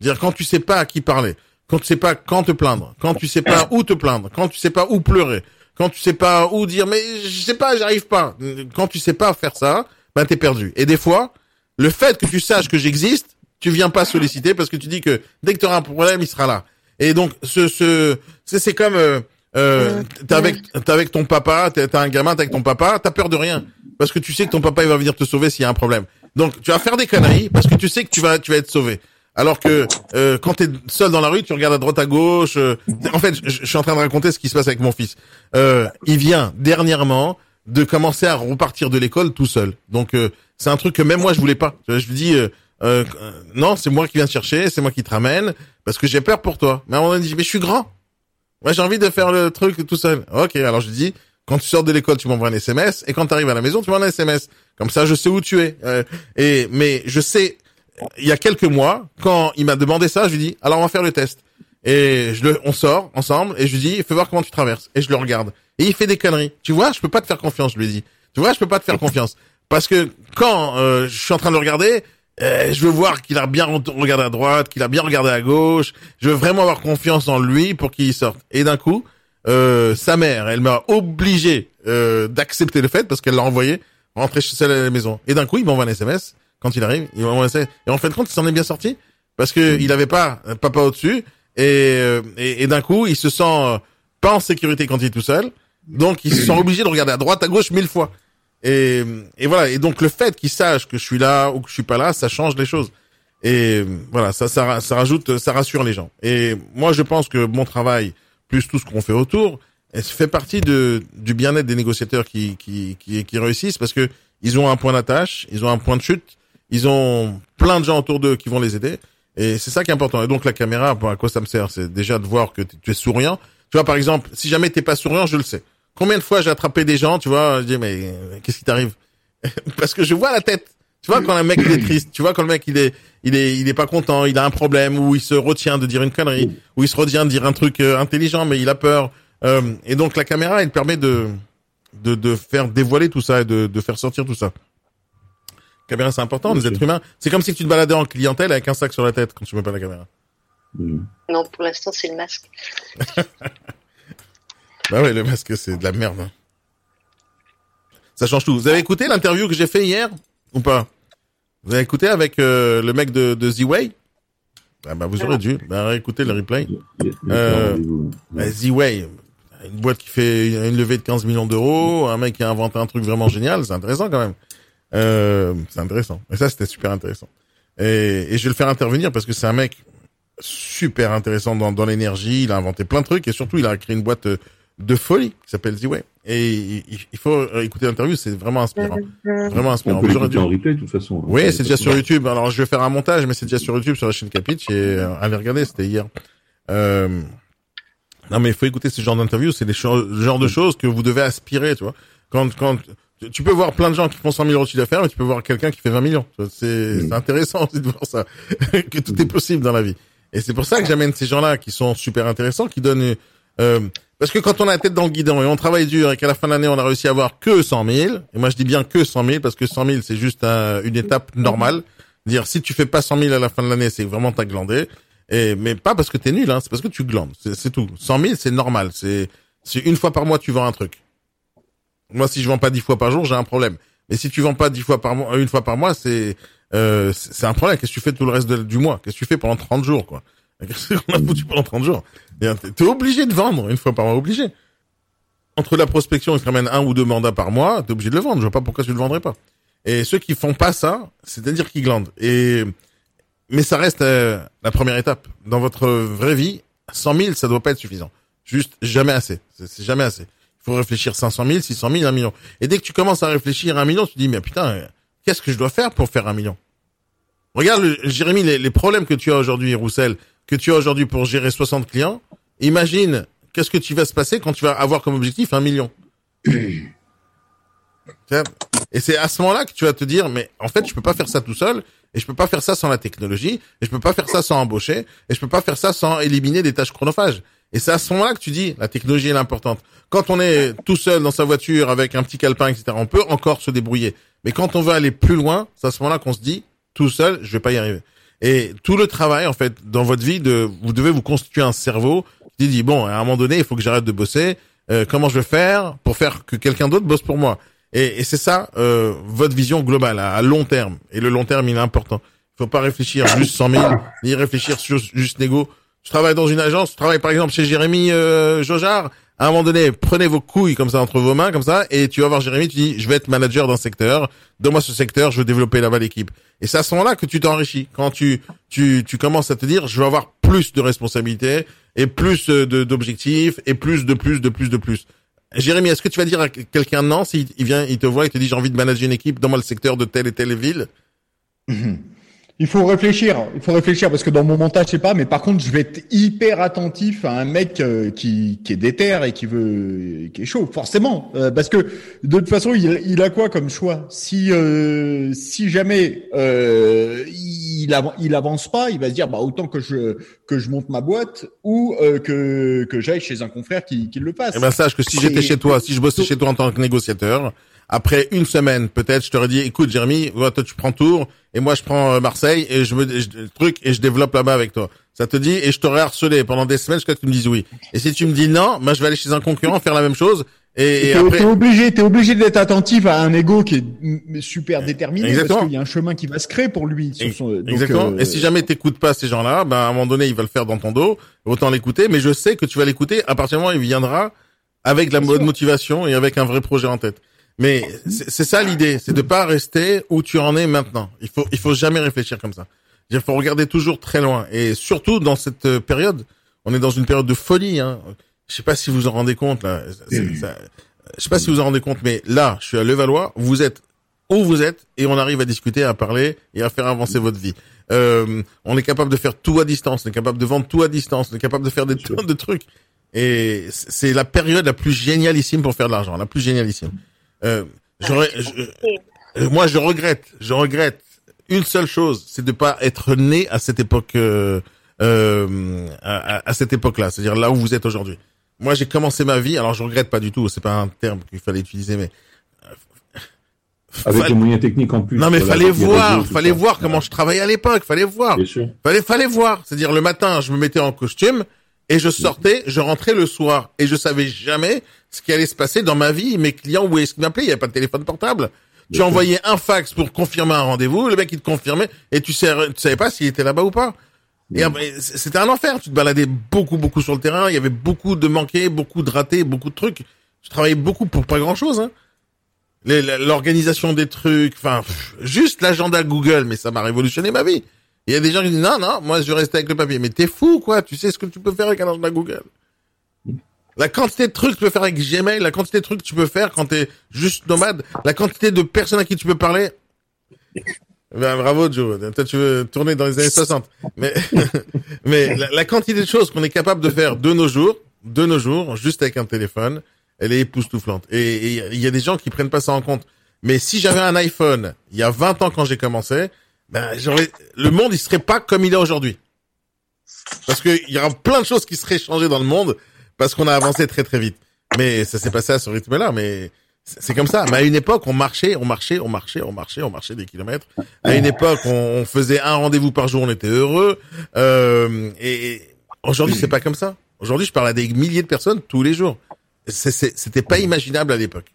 Dire quand tu sais pas à qui parler, quand tu sais pas quand te plaindre, quand tu sais pas où te plaindre, quand tu sais pas où pleurer, quand tu sais pas où dire mais je sais pas, j'arrive pas. Quand tu sais pas faire ça, ben t'es perdu. Et des fois, le fait que tu saches que j'existe, tu viens pas solliciter parce que tu dis que dès que tu auras un problème, il sera là. Et donc ce ce c'est comme euh, euh, t'es avec t'es avec ton papa, t'es t'as un gamin, t'es avec ton papa, t'as peur de rien parce que tu sais que ton papa il va venir te sauver s'il y a un problème. Donc tu vas faire des conneries parce que tu sais que tu vas tu vas être sauvé. Alors que euh, quand t'es seul dans la rue, tu regardes à droite à gauche. euh, en fait, je, je suis en train de raconter ce qui se passe avec mon fils. Euh, il vient dernièrement de commencer à repartir de l'école tout seul. Donc euh, c'est un truc que même moi je voulais pas. Je lui dis euh, euh, euh, non, c'est moi qui viens te chercher, c'est moi qui te ramène parce que j'ai peur pour toi. Mais on a dit mais je suis grand. Moi j'ai envie de faire le truc tout seul. Ok, alors je dis quand tu sors de l'école, tu m'envoies un SMS et quand tu arrives à la maison, tu m'envoies un SMS. Comme ça, je sais où tu es. Euh, et mais je sais il y a quelques mois, quand il m'a demandé ça, je lui dis, alors on va faire le test. Et je le, on sort ensemble et je lui dis, fais voir comment tu traverses. Et je le regarde. Et il fait des conneries. Tu vois, je peux pas te faire confiance, je lui dis. Tu vois, je peux pas te faire confiance. Parce que quand euh, je suis en train de le regarder, euh, je veux voir qu'il a bien regardé à droite, qu'il a bien regardé à gauche. Je veux vraiment avoir confiance en lui pour qu'il sorte. Et d'un coup, euh, sa mère, elle m'a obligé euh, d'accepter le fait parce qu'elle l'a envoyé rentrer chez elle à la maison. Et d'un coup, il m'envoie un SMS quand il arrive. Il m'envoie un SMS. Et en fin de compte, il s'en est bien sorti parce que il avait pas un papa au-dessus et, euh, et, et d'un coup, il se sent euh, pas en sécurité quand il est tout seul. Donc, il se sent <clears throat> obligé de regarder à droite, à gauche mille fois. Et, et voilà. Et donc, le fait qu'il sache que je suis là ou que je suis pas là, ça change les choses. Et voilà, ça, ça, ça rajoute, ça rassure les gens. Et moi, je pense que mon travail, plus tout ce qu'on fait autour, fait partie de, du bien-être des négociateurs qui, qui, qui, qui réussissent parce que ils ont un point d'attache, ils ont un point de chute, ils ont plein de gens autour d'eux qui vont les aider. Et c'est ça qui est important. Et donc la caméra, à quoi ça me sert? C'est déjà de voir que tu es souriant. Tu vois, par exemple, si jamais t'es pas souriant, je le sais. Combien de fois j'ai attrapé des gens, tu vois, je dis mais euh, qu'est-ce qui t'arrive? <laughs> Parce que je vois la tête. Tu vois quand un mec il est triste, tu vois quand le mec il est il est il est pas content, il a un problème ou il se retient de dire une connerie ou il se retient de dire un truc euh, intelligent mais il a peur. Euh, et donc la caméra, elle permet de de, de faire dévoiler tout ça et de, de faire sortir tout ça. La caméra, c'est important, les êtres humains. C'est comme si tu te baladais en clientèle avec un sac sur la tête quand tu mets pas la caméra. Non, pour l'instant, c'est le masque. <laughs> Bah ouais, le masque, c'est de la merde. hein. Ça change tout. Vous avez écouté l'interview que j'ai fait hier ou pas? Vous avez écouté avec euh, le mec de, de Z-Way? Ah bah vous aurez dû. Bah écoutez le replay. Euh, bah, Z-Way, une boîte qui fait une levée de 15 millions d'euros, un mec qui a inventé un truc vraiment génial, c'est intéressant quand même. Euh, c'est intéressant. Et ça, c'était super intéressant. Et, et je vais le faire intervenir parce que c'est un mec super intéressant dans, dans l'énergie. Il a inventé plein de trucs et surtout, il a créé une boîte euh, de folie qui s'appelle Z-Way. Et il, il faut euh, écouter l'interview, c'est vraiment inspirant. Vraiment inspirant. On peut dû- en replay, de toute façon. hein. Oui, c'est déjà sur YouTube. Alors, je vais faire un montage, mais c'est déjà sur YouTube, sur la chaîne Capitch. Et euh, allez regarder, c'était hier. Euh, non, mais il faut écouter ce genre d'interview. C'est le genre de choses que vous devez aspirer, tu vois. Quand, quand tu- peux voir plein de gens qui font 100 000 euros de chiffre d'affaires, mais tu peux voir quelqu'un qui fait 20 millions. Tu vois, C'est c'est intéressant aussi de voir ça, <laughs> que tout est possible dans la vie. Et c'est pour ça que j'amène ces gens-là qui sont super intéressants, qui donnent. euh, parce que quand on a la tête dans le guidon et on travaille dur et qu'à la fin de l'année on a réussi à avoir que 100 000, et moi je dis bien que 100 000 parce que 100 000 c'est juste un- une étape normale. Dire si tu fais pas 100 000 à la fin de l'année, c'est vraiment t'as glandé. Et mais pas parce que t'es nul, hein, c'est parce que tu glandes. C'est tout. 100 000 c'est normal. C'est une fois par mois tu vends un truc. Moi si je vends pas 10 fois par jour j'ai un problème. Mais si tu vends pas 10 fois par mois, une fois par mois c'est euh, c'est un problème. Qu'est-ce que tu fais tout le reste de- du mois? Qu'est-ce que tu fais pendant 30 jours quoi? <laughs> Qu'est-ce qu'on a foutu pendant 30 jours? Et T'es obligé de vendre une fois par mois, obligé. Entre la prospection, ils te ramènent un ou deux mandats par mois, t'es obligé de le vendre. Je vois pas pourquoi tu le vendrais pas. Et ceux qui font pas ça, c'est-à-dire qu'ils glandent. Et mais ça reste euh, la première étape. Dans votre vraie vie, 100 000, ça doit pas être suffisant. Juste jamais assez. C'est jamais assez. Il faut réfléchir 500 000, 600 000, 1 million. Et dès que tu commences à réfléchir à un million, tu te dis, mais putain, euh, qu'est-ce que je dois faire pour faire un million? Regarde, le- Jérémy, les, les problèmes que tu as aujourd'hui, Roussel, que tu as aujourd'hui pour gérer 60 clients. Imagine, qu'est-ce que tu vas se passer quand tu vas avoir comme objectif un million? <clears throat> Et c'est à ce moment-là que tu vas te dire, mais en fait, je peux pas faire ça tout seul, et je peux pas faire ça sans la technologie, et je peux pas faire ça sans embaucher, et je peux pas faire ça sans éliminer des tâches chronophages. Et c'est à ce moment-là que tu dis, la technologie est importante. Quand on est tout seul dans sa voiture avec un petit calepin, etc., on peut encore se débrouiller. Mais quand on veut aller plus loin, c'est à ce moment-là qu'on se dit, tout seul, je vais pas y arriver. Et tout le travail, en fait, dans votre vie, de, vous devez vous constituer un cerveau qui dit, bon, à un moment donné, il faut que j'arrête de bosser. Euh, comment je vais faire pour faire que quelqu'un d'autre bosse pour moi? Et, et c'est ça, euh, votre vision globale, à, à long terme. Et le long terme, il est important. Il faut pas réfléchir juste 100 000, <coughs> ni réfléchir sur juste négo. Je travaille dans une agence, je travaille par exemple chez Jérémy euh, Jojard. À un moment donné, prenez vos couilles comme ça entre vos mains, comme ça, et tu vas voir Jérémy, tu dis, je vais être manager d'un secteur, donne-moi ce secteur, je veux développer là-bas l'équipe. Et c'est à ce moment-là que tu t'enrichis. Quand tu, tu, tu commences à te dire, je veux avoir plus de responsabilités, et plus euh, de, d'objectifs, et plus de plus, de plus, de plus. Jérémy, est-ce que tu vas dire à quelqu'un non, s'il il vient, il te voit, il te dit, j'ai envie de manager une équipe, donne-moi le secteur de telle et telle ville? <laughs> Il faut réfléchir, il faut réfléchir parce que dans mon montage, je sais pas, mais par contre, je vais être hyper attentif à un mec euh, qui, qui est déter et qui veut, qui est chaud, forcément, Euh, parce que de toute façon, il, il a quoi comme choix? Si euh, si jamais euh, il, av- il avance pas, il va se dire bah autant que je que je monte ma boîte ou euh, que que j'aille chez un confrère qui, qui le fasse. Eh ben sache que si j'étais chez toi, si je bossais chez toi en tant que négociateur, après une semaine peut-être, je t'aurais dit, écoute Jérémy, toi tu prends Tours et moi je prends euh, Marseille et je me je- le truc et je développe là-bas avec toi. Ça te dit et je t'aurais harcelé pendant des semaines jusqu'à ce que tu me dises oui. Et si tu me dis non, moi je vais aller chez un concurrent faire la même chose et, et T'es après obligé, t'es obligé d'être attentif à un ego qui est super déterminé Exactement. parce qu'il y a un chemin qui va se créer pour lui. Sur son, donc, Exactement. euh, Et si jamais t'écoutes pas ces gens-là, ben à un moment donné, il va le faire dans ton dos. Autant l'écouter. Mais je sais que tu vas l'écouter à partir du moment où il viendra avec de la bonne motivation et avec un vrai projet en tête. Mais c'est ça l'idée, c'est de pas rester où tu en es maintenant. Il faut il faut jamais réfléchir comme ça. Il faut regarder toujours très loin. Et surtout dans cette euh, période, on est dans une période de folie. Hein. Je sais pas si vous en rendez compte là. Ça- je sais pas si vous en rendez compte, mais là, je suis à Levallois. Vous êtes où vous êtes et on arrive à discuter, à parler et à faire avancer votre vie. Euh, on est capable de faire tout à distance, on est capable de vendre tout à distance, on est capable de faire des tonnes de trucs. Et c'est la période la plus génialissime pour faire de l'argent, la plus génialissime. Euh, je- euh, moi, je regrette, je regrette une seule chose, c'est de pas être né à cette époque, euh, euh, à, cette époque-là, c'est-à-dire là où vous êtes aujourd'hui. Moi, j'ai commencé ma vie, alors je regrette pas du tout, c'est pas un terme qu'il fallait utiliser, mais Avec Fa- les moyens techniques en plus. non mais fallait voir, réseaux, fallait ça. voir comment je travaillais à l'époque, fallait voir. Bien sûr. Fallait fallait voir, c'est-à-dire le matin, je me mettais en costume et je sortais, je rentrais le soir. Et je savais jamais ce qui allait se passer dans ma vie, mes clients où est-ce qu'ils m'appelaient, il y avait pas de téléphone portable. Tu envoyais un fax pour confirmer un rendez-vous, le mec il te confirmait. Et tu sais tu savais pas s'il était là-bas ou pas. Et c'était un enfer, tu te baladais beaucoup beaucoup sur le terrain, il y avait beaucoup de manqués, beaucoup de ratés, beaucoup de trucs. Je travaillais beaucoup pour pas grand-chose hein. L'organisation des trucs, enfin, juste l'agenda Google, mais ça m'a révolutionné ma vie. Il y a des gens qui disent non, non, moi je vais rester avec le papier. Mais t'es fou, quoi. Tu sais ce que tu peux faire avec un agenda Google. La quantité de trucs que tu peux faire avec Gmail, la quantité de trucs que tu peux faire quand t'es juste nomade, la quantité de personnes à qui tu peux parler. Ben, bravo Joe, toi tu veux tourner dans les années 60. Mais, <laughs> mais la, la quantité de choses qu'on est capable de faire de nos jours, de nos jours, juste avec un téléphone, elle est époustouflante. Et il y a des gens qui prennent pas ça en compte. Mais si j'avais un iPhone il y a 20 ans quand j'ai commencé, ben le monde il serait pas comme il est aujourd'hui. Parce que il y aura plein de choses qui seraient changées dans le monde parce qu'on a avancé très très vite. Mais ça s'est passé à ce rythme-là. Mais c'est comme ça. Mais à une époque, on marchait, on marchait, on marchait, on marchait, on marchait des kilomètres. À une époque, on, faisait un rendez-vous par jour, on était heureux. Euh, et aujourd'hui, c'est pas comme ça. Aujourd'hui, je parle à des milliers de personnes tous les jours. C'était pas imaginable à l'époque.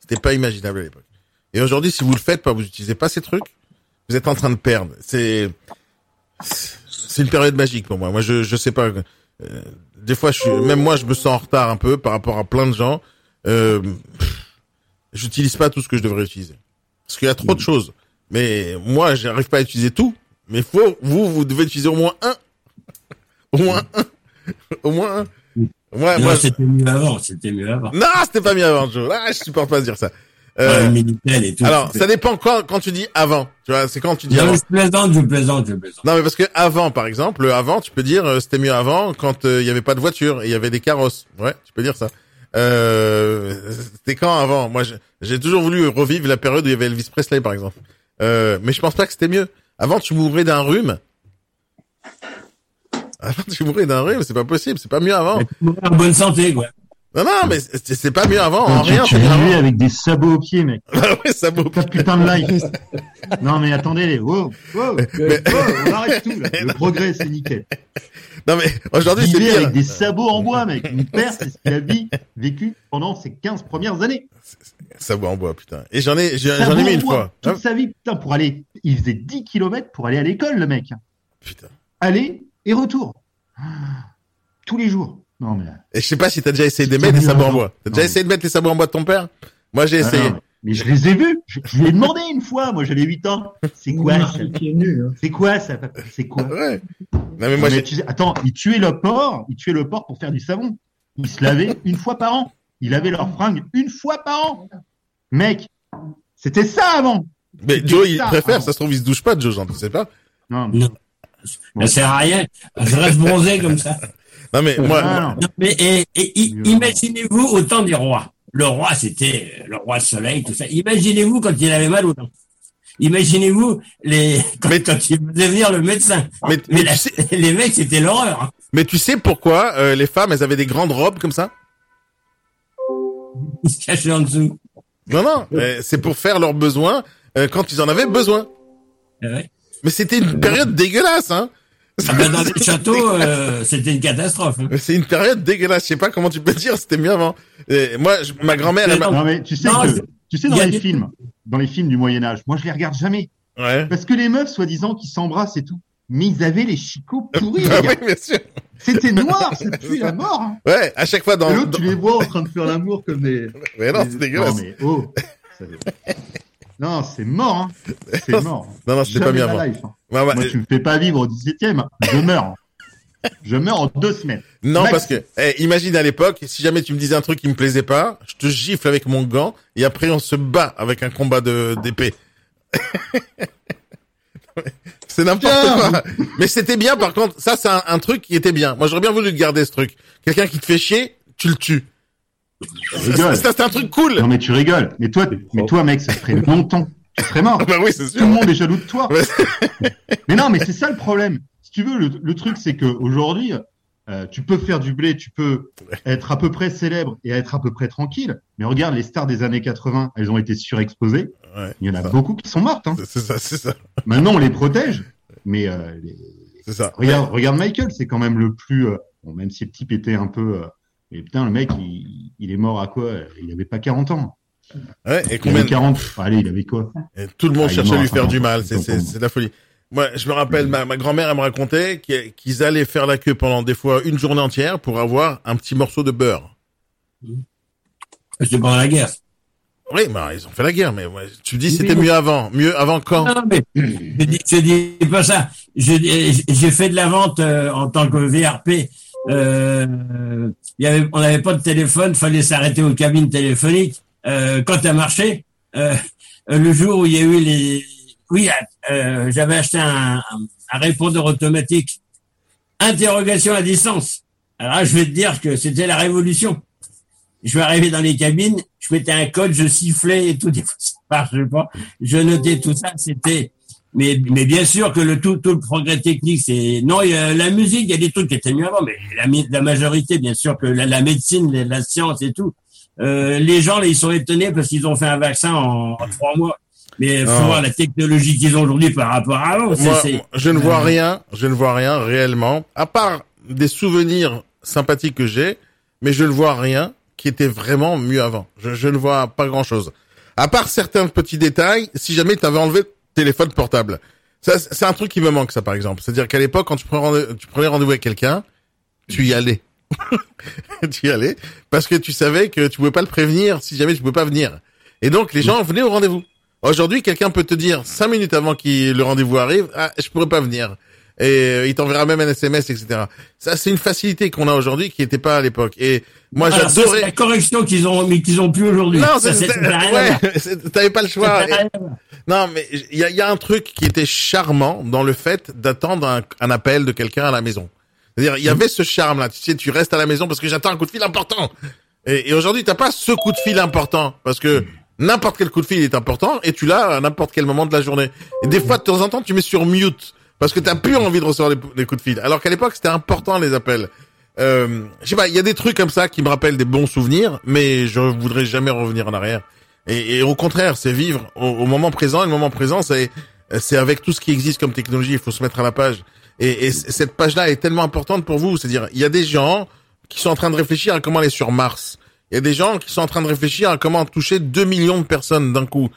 C'était pas imaginable à l'époque. Et aujourd'hui, si vous le faites pas, vous utilisez pas ces trucs, vous êtes en train de perdre. C'est c'est une période magique pour moi. Moi, je je sais pas. euh, des fois, je suis, même moi, je me sens en retard un peu par rapport à plein de gens. Euh, J'utilise pas tout ce que je devrais utiliser parce qu'il y a trop de choses. Mais moi, j'arrive pas à utiliser tout. Mais faut vous, vous devez utiliser au moins un, au moins un, au moins un. Ouais, non, moi, c'était mieux avant, c'était mieux avant. non, c'était pas mieux avant, Joe. Ah, je supporte pas de dire ça. Euh, le Minitel et tout. alors, ça dépend quand, quand tu dis avant. Tu vois, c'est quand tu dis Non, avant. je plaisante, je plaisante, je plaisante. Non, mais parce que avant, par exemple, le avant, tu peux dire euh, c'était mieux avant quand euh, il y avait pas de voiture et il y avait des carrosses. Ouais, tu peux dire ça. Euh, c'était quand avant? Moi, j'ai toujours voulu revivre la période où il y avait Elvis Presley, par exemple. Euh, mais je pense pas que c'était mieux. Avant, tu mourrais d'un rhume. Avant, tu mourrais d'un rhume, c'est pas possible. C'est pas mieux avant. En bonne santé, quoi. Non, non, mais c'est pas mieux avant. En tu, rien, tu avant. avec des sabots aux pieds, mec. <laughs> Ah ouais, vaut. Ta putain de life. non, mais attendez, les, wow, wow, Mais- wow, on arrête tout, là. Le progrès, c'est nickel. <laughs> Non, mais aujourd'hui, c'est pire. avec des sabots en bois, mec. Mon père, c'est ce qu'il a vécu pendant ses 15 premières années. Ça boit en bois, putain. Et j'en ai, j'en Sabots ai mis une fois. Hein Toute sa vie, putain, pour aller, il faisait 10 km pour aller à l'école, le mec. Putain. Aller et retour. Tous les jours. Non, mais. Et je sais pas si t'as déjà essayé de mettre les sabots en bois. T'as déjà essayé de mettre les sabots en bois de ton père? Moi, j'ai Ah, essayé. non, mais je les ai vus. Je, je lui ai demandé une fois. Moi, j'avais 8 ans. C'est quoi ça. Hein. C'est quoi ça C'est quoi? Ouais. Non, mais moi, Non, mais j'ai... tu sais- Attends, ils tuaient le porc. Ils tuaient le porc pour faire du savon. Ils se lavaient une fois par an. Ils lavaient leurs fringues une fois par an. Mec, c'était ça avant. Mais Joe, il ça préfère. avant. Ça se trouve, il se douche pas, Joe, j'en sais pas. Non, mais- Non. Ça sert à rien. Je reste bronzé comme ça. Non, mais moi, Ah, non. Mais et, et i- imaginez-vous au temps du roi. Le roi, c'était euh, le roi soleil, tout ça. Imaginez-vous quand il avait mal aux dents. Imaginez-vous les <laughs> quand, Mais- quand il faisait venir le médecin. mais, Mais mais la- tu sais, <laughs> les mecs, c'était l'horreur. hein. mais tu sais pourquoi euh, les femmes, elles avaient des grandes robes comme ça? <laughs> Ils se cachaient en dessous. Non, non. euh, c'est pour faire leurs besoins euh, quand ils en avaient besoin. Ouais. Mais c'était une période dégueulasse, hein. Ah ben, dans les châteaux, euh, c'était une catastrophe. hein. C'est une période dégueulasse. Je sais pas comment tu peux <laughs> dire. C'était mieux avant. Et moi, je- ma grand-mère, elle m'a. Non, mais tu sais Non, que, tu sais dans les des- films, dans les films du Moyen Âge, moi je les regarde jamais. Ouais. Parce que les meufs, soi-disant, qui s'embrassent et tout, mais ils avaient les chicots pourris. Ah <laughs> les oui, gars. bien sûr. C'était noir, ça pue la mort. Hein. Ouais, à chaque fois dans. Et l'autre, dans- tu les vois en train de faire l'amour comme des. Mais non, des- c'est dégueulasse. Non, mais oh. Non, c'est mort. Hein. C'est <laughs> mort. Non, non, c'était pas avant. life, hein. Moi, tu me fais pas vivre au 17e, je meurs. hein. Je meurs en deux semaines. Non, Max. parce que, eh, imagine à l'époque, si jamais tu me disais un truc qui me plaisait pas, je te gifle avec mon gant, et après on se bat avec un combat de d'épée. <laughs> c'est n'importe quoi. Mais c'était bien, par contre, ça c'est un, un truc qui était bien. Moi j'aurais bien voulu garder ce truc. Quelqu'un qui te fait chier, tu le tues. C'est un truc cool. Non, mais tu rigoles. Mais toi, mais toi, mec, ça ferait longtemps. Tu serais mort. Bah oui, sûr. Tout le monde est jaloux de toi. <laughs> Mais non, mais c'est ça le problème. Si tu veux, le, le truc, c'est que aujourd'hui, euh, tu peux faire du blé, tu peux être à peu près célèbre et être à peu près tranquille. Mais regarde, les stars des années 80, elles ont été surexposées. Ouais, Il y en a ça. beaucoup qui sont mortes. Hein. C'est ça, c'est ça. Maintenant, on les protège. Mais euh, les- C'est ça. regarde, regarde Michael, c'est quand même le plus. euh, bon, même si le type était un peu. Mais putain, le mec, il, il est mort à quoi? Il avait pas 40 ans. Ouais, et Il combien avait 40. Allez, il avait quoi? Et tout le monde Ah, il cherche est à lui faire 50 du mal. C'est, de la folie. Moi, je me rappelle, ma, ma grand-mère, elle me racontait qu'ils allaient faire la queue pendant des fois une journée entière pour avoir un petit morceau de beurre. C'est pendant la guerre. Oui, bah, ils ont fait la guerre, mais ouais, tu dis c'était Oui. mieux avant. Mieux avant quand? Non, mais je dis, je dis pas ça. J'ai fait de la vente euh, en tant que VRP. Euh, y avait, on n'avait pas de téléphone, fallait s'arrêter aux cabines téléphoniques. Euh, quand ça marchait, euh, le jour où il y a eu les, oui, euh, j'avais acheté un, un répondeur automatique. Interrogation à distance. Alors là, je vais te dire que c'était la révolution. Je suis arrivé dans les cabines, je mettais un code, je sifflais et tout, <laughs> des pas. Je notais tout ça, c'était, mais, mais bien sûr que le tout, tout le progrès technique, c'est, non, il y a la musique, il y a des trucs qui étaient mieux avant, mais la, la majorité, bien sûr que la, la médecine, la, la science et tout, euh, les gens, là, ils sont étonnés parce qu'ils ont fait un vaccin en, en trois mois. Mais faut Ah. voir la technologie qu'ils ont aujourd'hui par rapport à avant. Moi, je ne vois Euh, rien, je ne vois rien réellement, à part des souvenirs sympathiques que j'ai, mais je ne vois rien qui était vraiment mieux avant. Je, je ne vois pas grand-chose. À part certains petits détails, si jamais tu avais enlevé le téléphone portable. C'est un truc qui me manque, ça, par exemple. C'est-à-dire qu'à l'époque, quand tu prenais rendez- tu prenais rendez-vous avec quelqu'un, tu y allais. <laughs> tu y allais parce que tu savais que tu pouvais pas le prévenir si jamais tu pouvais pas venir. Et donc, les gens venaient au rendez-vous. Aujourd'hui, quelqu'un peut te dire cinq minutes avant que le rendez-vous arrive, ah, je pourrais pas venir. Et euh, il t'enverra même un SMS, etc. Ça, c'est une facilité qu'on a aujourd'hui qui n'était pas à l'époque. Et moi, alors, ça, j'adorais. c'est la correction qu'ils ont, mais qu'ils ont plus aujourd'hui. Non, Ça, c'est- ouais, <laughs> c'est- t'avais pas le choix. Non, mais il y a, y a un truc qui était charmant dans le fait d'attendre un, un appel de quelqu'un à la maison. C'est-à-dire, il y avait ce charme-là. Tu sais, tu restes à la maison parce que j'attends un coup de fil important. Et, et aujourd'hui, t'as pas ce coup de fil important parce que n'importe quel coup de fil est important et tu l'as à n'importe quel moment de la journée. Et des fois, de temps en temps, tu mets sur mute parce que t'as plus envie de recevoir des, coups de fil. Alors qu'à l'époque, c'était important les appels. Euh, je sais pas, il y a des trucs comme ça qui me rappellent des bons souvenirs, mais je voudrais jamais revenir en arrière. Et, au contraire, c'est vivre au, moment présent. Et le moment présent, c'est c'est avec tout ce qui existe comme technologie. Il faut se mettre à la page. Et, et cette page-là est tellement importante pour vous. C'est-à-dire, il y a des gens qui sont en train de réfléchir à comment aller sur Mars. Il y a des gens qui sont en train de réfléchir à comment toucher 2 millions de personnes d'un coup.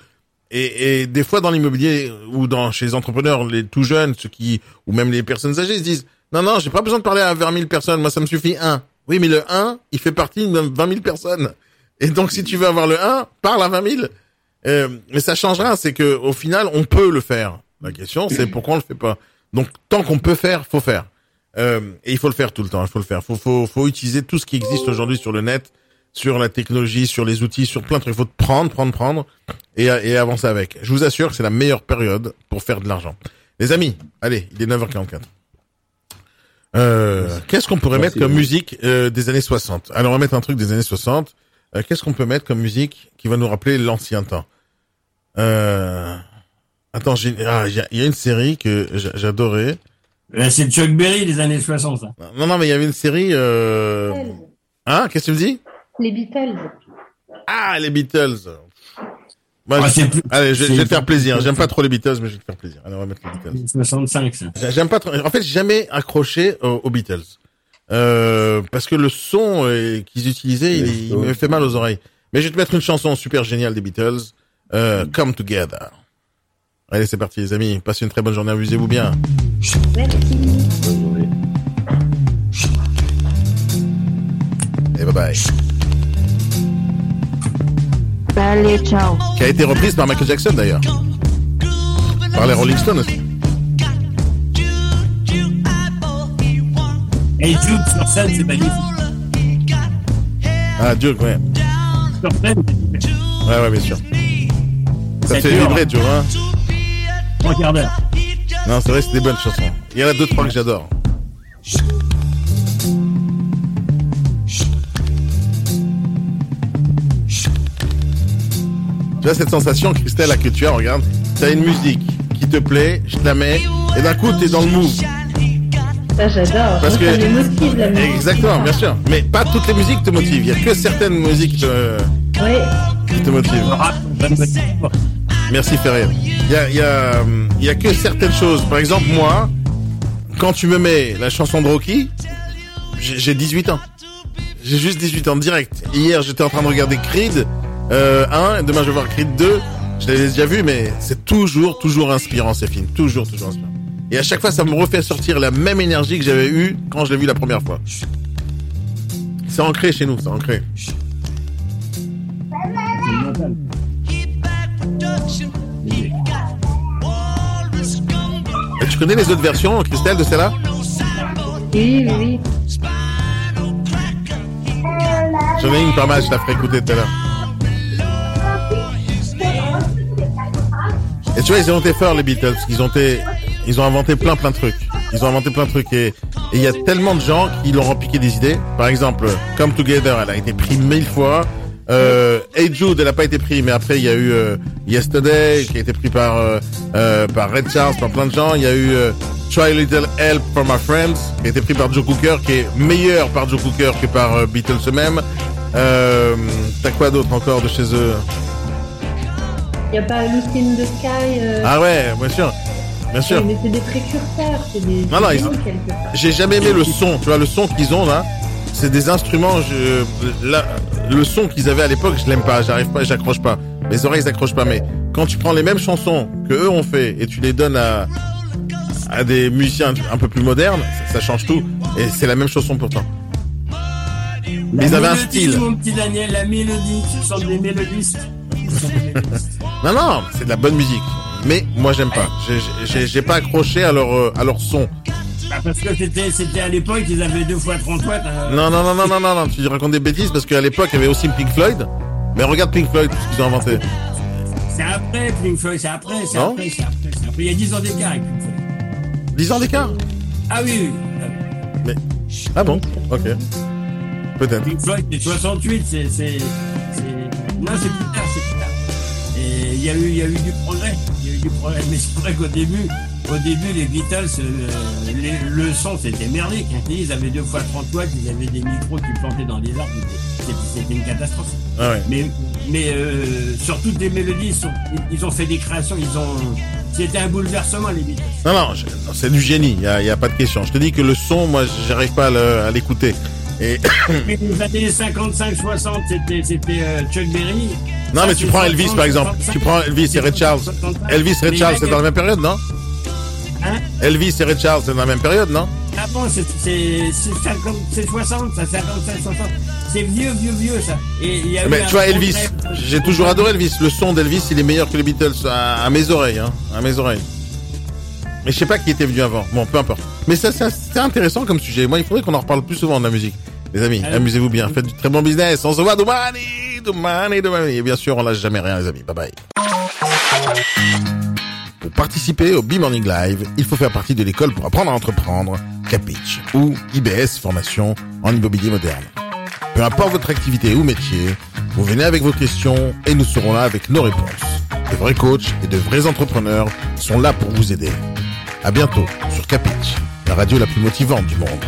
Et, et des fois dans l'immobilier ou dans chez les entrepreneurs, les tout jeunes, ceux qui ou même les personnes âgées, ils se disent non non, j'ai pas besoin de parler à 20 000 personnes, moi ça me suffit un. Oui, mais le 1, il fait partie de 20 000 personnes. Et donc si tu veux avoir le 1, parle à 20 000. Euh, mais ça changera, c'est que au final, on peut le faire. La question, c'est pourquoi on le fait pas. Donc tant qu'on peut faire, faut faire. Euh, et il faut le faire tout le temps. Il faut le faire. Faut faut faut utiliser tout ce qui existe aujourd'hui sur le net, sur la technologie, sur les outils, sur plein de trucs. Il faut prendre, prendre, prendre et, et avancer avec. Je vous assure que c'est la meilleure période pour faire de l'argent. Les amis, allez, il est 9h44. Euh, qu'est-ce qu'on pourrait Merci, mettre comme musique euh, des années 60 Alors on va mettre un truc des années 60. Euh, qu'est-ce qu'on peut mettre comme musique qui va nous rappeler l'ancien temps? Euh... Attends, j'ai- ah, il y, a- il y a une série que j'a- j'adorais. C'est Chuck Berry des années 60. ça. Non, non, mais il y avait une série. Euh... Hein Qu'est-ce que tu me dis? Les Beatles. Ah, les Beatles. Moi, Ah, je- plus- Allez, je, je vais te faire plaisir. J'aime pas trop les Beatles, mais je vais te faire plaisir. Allez, on va mettre les Beatles. 65, ça. J'ai- J'aime pas trop. En fait, j'ai jamais accroché aux, aux Beatles. Euh, parce que le son euh, qu'ils utilisaient, il, il me fait mal aux oreilles. Mais je vais te mettre une chanson super géniale des Beatles. Euh, Come Together. Allez, c'est parti, les amis. Passez une très bonne journée. Amusez-vous bien. Et bye bye. Allez, ciao. Qui a été reprise par Michael Jackson d'ailleurs. Par les Rolling Stones aussi. Et Jude sur scène, c'est magnifique. Ah, Duke, ouais. Sur scène, Ouais, ouais, bien sûr. Ça fait vibrer, tu vois. trois quarts d'heure. Non, c'est vrai, c'est des bonnes chansons. Il y en a deux, trois que j'adore. Tu as cette sensation, Christelle, là, que tu as, regarde. Tu as une musique qui te plaît, je te la mets, et d'un coup, tu es dans le move. Ça, j'adore. Parce que- Ça me motive, la musique. Exactement, bien sûr. Mais pas toutes les musiques te motivent. Il y a que certaines musiques qui te, Oui. qui te motivent. Merci Ferrer. Il y a, y, a, y a que certaines choses. Par exemple, moi, quand tu me mets la chanson de Rocky, j'ai j'ai 18 ans. J'ai juste 18 ans direct. Hier, j'étais en train de regarder Creed euh, 1, et demain je vais voir Creed 2. Je l'avais déjà vu, mais c'est toujours, toujours inspirant ces films. Toujours, toujours inspirant. Et à chaque fois, ça me refait sortir la même énergie que j'avais eue quand je l'ai vu la première fois. C'est ancré chez nous, c'est ancré. Et tu connais les autres versions, Christelle, de celle-là? Oui, oui, oui. J'en ai une pas mal, je la ferai écouter tout à l'heure. Et tu vois, ils ont été forts, les Beatles. Ils ont été, ils ont inventé plein, plein de trucs. Ils ont inventé plein de trucs et il y a tellement de gens qui leur ont des idées. Par exemple, Come Together, elle a été prise mille fois. Euh, Hey Jude, elle a pas été prise, mais après il y a eu euh, Yesterday qui a été pris par euh, euh, par Red Charles, par plein de gens. Il y a eu euh, Try a Little Help for My Friends qui a été pris par Joe Cooker, qui est meilleur par Joe Cooker que par euh, Beatles eux-mêmes. Euh, T'as quoi d'autre encore de chez eux? Il n'y a pas Lucy in the Sky. euh, Ah ouais, bien sûr, bien sûr. Mais c'est des précurseurs, c'est des. Non, non, ils. J'ai jamais aimé le son, tu vois, le son qu'ils ont là. C'est des instruments, je, là, le son qu'ils avaient à l'époque, je l'aime pas, j'arrive pas, j'accroche pas. Mes oreilles s'accrochent pas, mais quand tu prends les mêmes chansons que eux ont fait et tu les donnes à, à des musiciens un peu plus modernes, ça, ça change tout. Et c'est la même chanson pourtant. Mais ils avaient un mélodie, style. Mon petit Daniel, la mélodie, tu chantes des mélodistes. <laughs> Non, non, c'est de la bonne musique. Mais moi j'aime pas. J'ai- pas accroché à leur, euh, à leur son. Bah, parce que c'était, à l'époque, ils avaient deux fois 30 watts. euh, Non, non, non, non, non, non, non, tu racontes des bêtises parce qu'à l'époque, il y avait aussi Pink Floyd. Mais regarde Pink Floyd, ce qu'ils ont inventé. C'est après Pink Floyd, c'est après, c'est Non après, c'est après, après. Il y a 10 ans d'écart avec Pink Floyd. 10 ans d'écart Ah oui, oui. Mais. Ah bon Ok. Peut-être. Pink Floyd, c'est 68, c'est, non, c'est plus tard, c'est plus tard. Et il y a eu, il y a eu du progrès, il y a eu du progrès. Mais c'est vrai qu'au début, au début, les Beatles, euh, les- le son, c'était merdique. hein. Ils avaient deux fois 30 watts, ils avaient des micros qui plantaient dans les arbres. C'était, une catastrophe. Ah ouais. Mais, mais euh, sur toutes les mélodies, ils, ont fait des créations, ils ont. C'était un bouleversement, les Beatles. Non, non, c'est du génie, il n'y a, pas de question. Je te dis que le son, moi, j'arrive pas à l'écouter. Et. Les années 55-60, c'était, c'était euh, Chuck Berry. Non, mais tu prends Elvis, par exemple. Tu prends Elvis et Red Charles. Elvis et Red Charles, c'est dans la même période, non? Hein? Elvis et Red Charles, c'est dans la même période, non? Ah bon, c'est, c'est, c'est, 50 c'est 60, ça, 55, 60. C'est vieux, vieux, vieux, ça. Et il y a eu Mais tu vois, Elvis, j'ai toujours adoré Elvis. Le son d'Elvis, il est meilleur que les Beatles à, à mes oreilles, hein, à mes oreilles. Mais je sais pas qui était venu avant. Bon, peu importe. Mais ça, ça c'est intéressant comme sujet. Moi, il faudrait qu'on en reparle plus souvent de la musique. Les amis, amusez-vous bien. Faites du très bon business. On se voit Et bien sûr, on lâche jamais rien, les amis. Bye bye. Pour participer au B-Morning Live, il faut faire partie de l'école pour apprendre à entreprendre, Capitch, ou IBS Formation en immobilier moderne. Peu importe votre activité ou métier, vous venez avec vos questions et nous serons là avec nos réponses. De vrais coachs et de vrais entrepreneurs sont là pour vous aider. À bientôt sur Capitch, la radio la plus motivante du monde.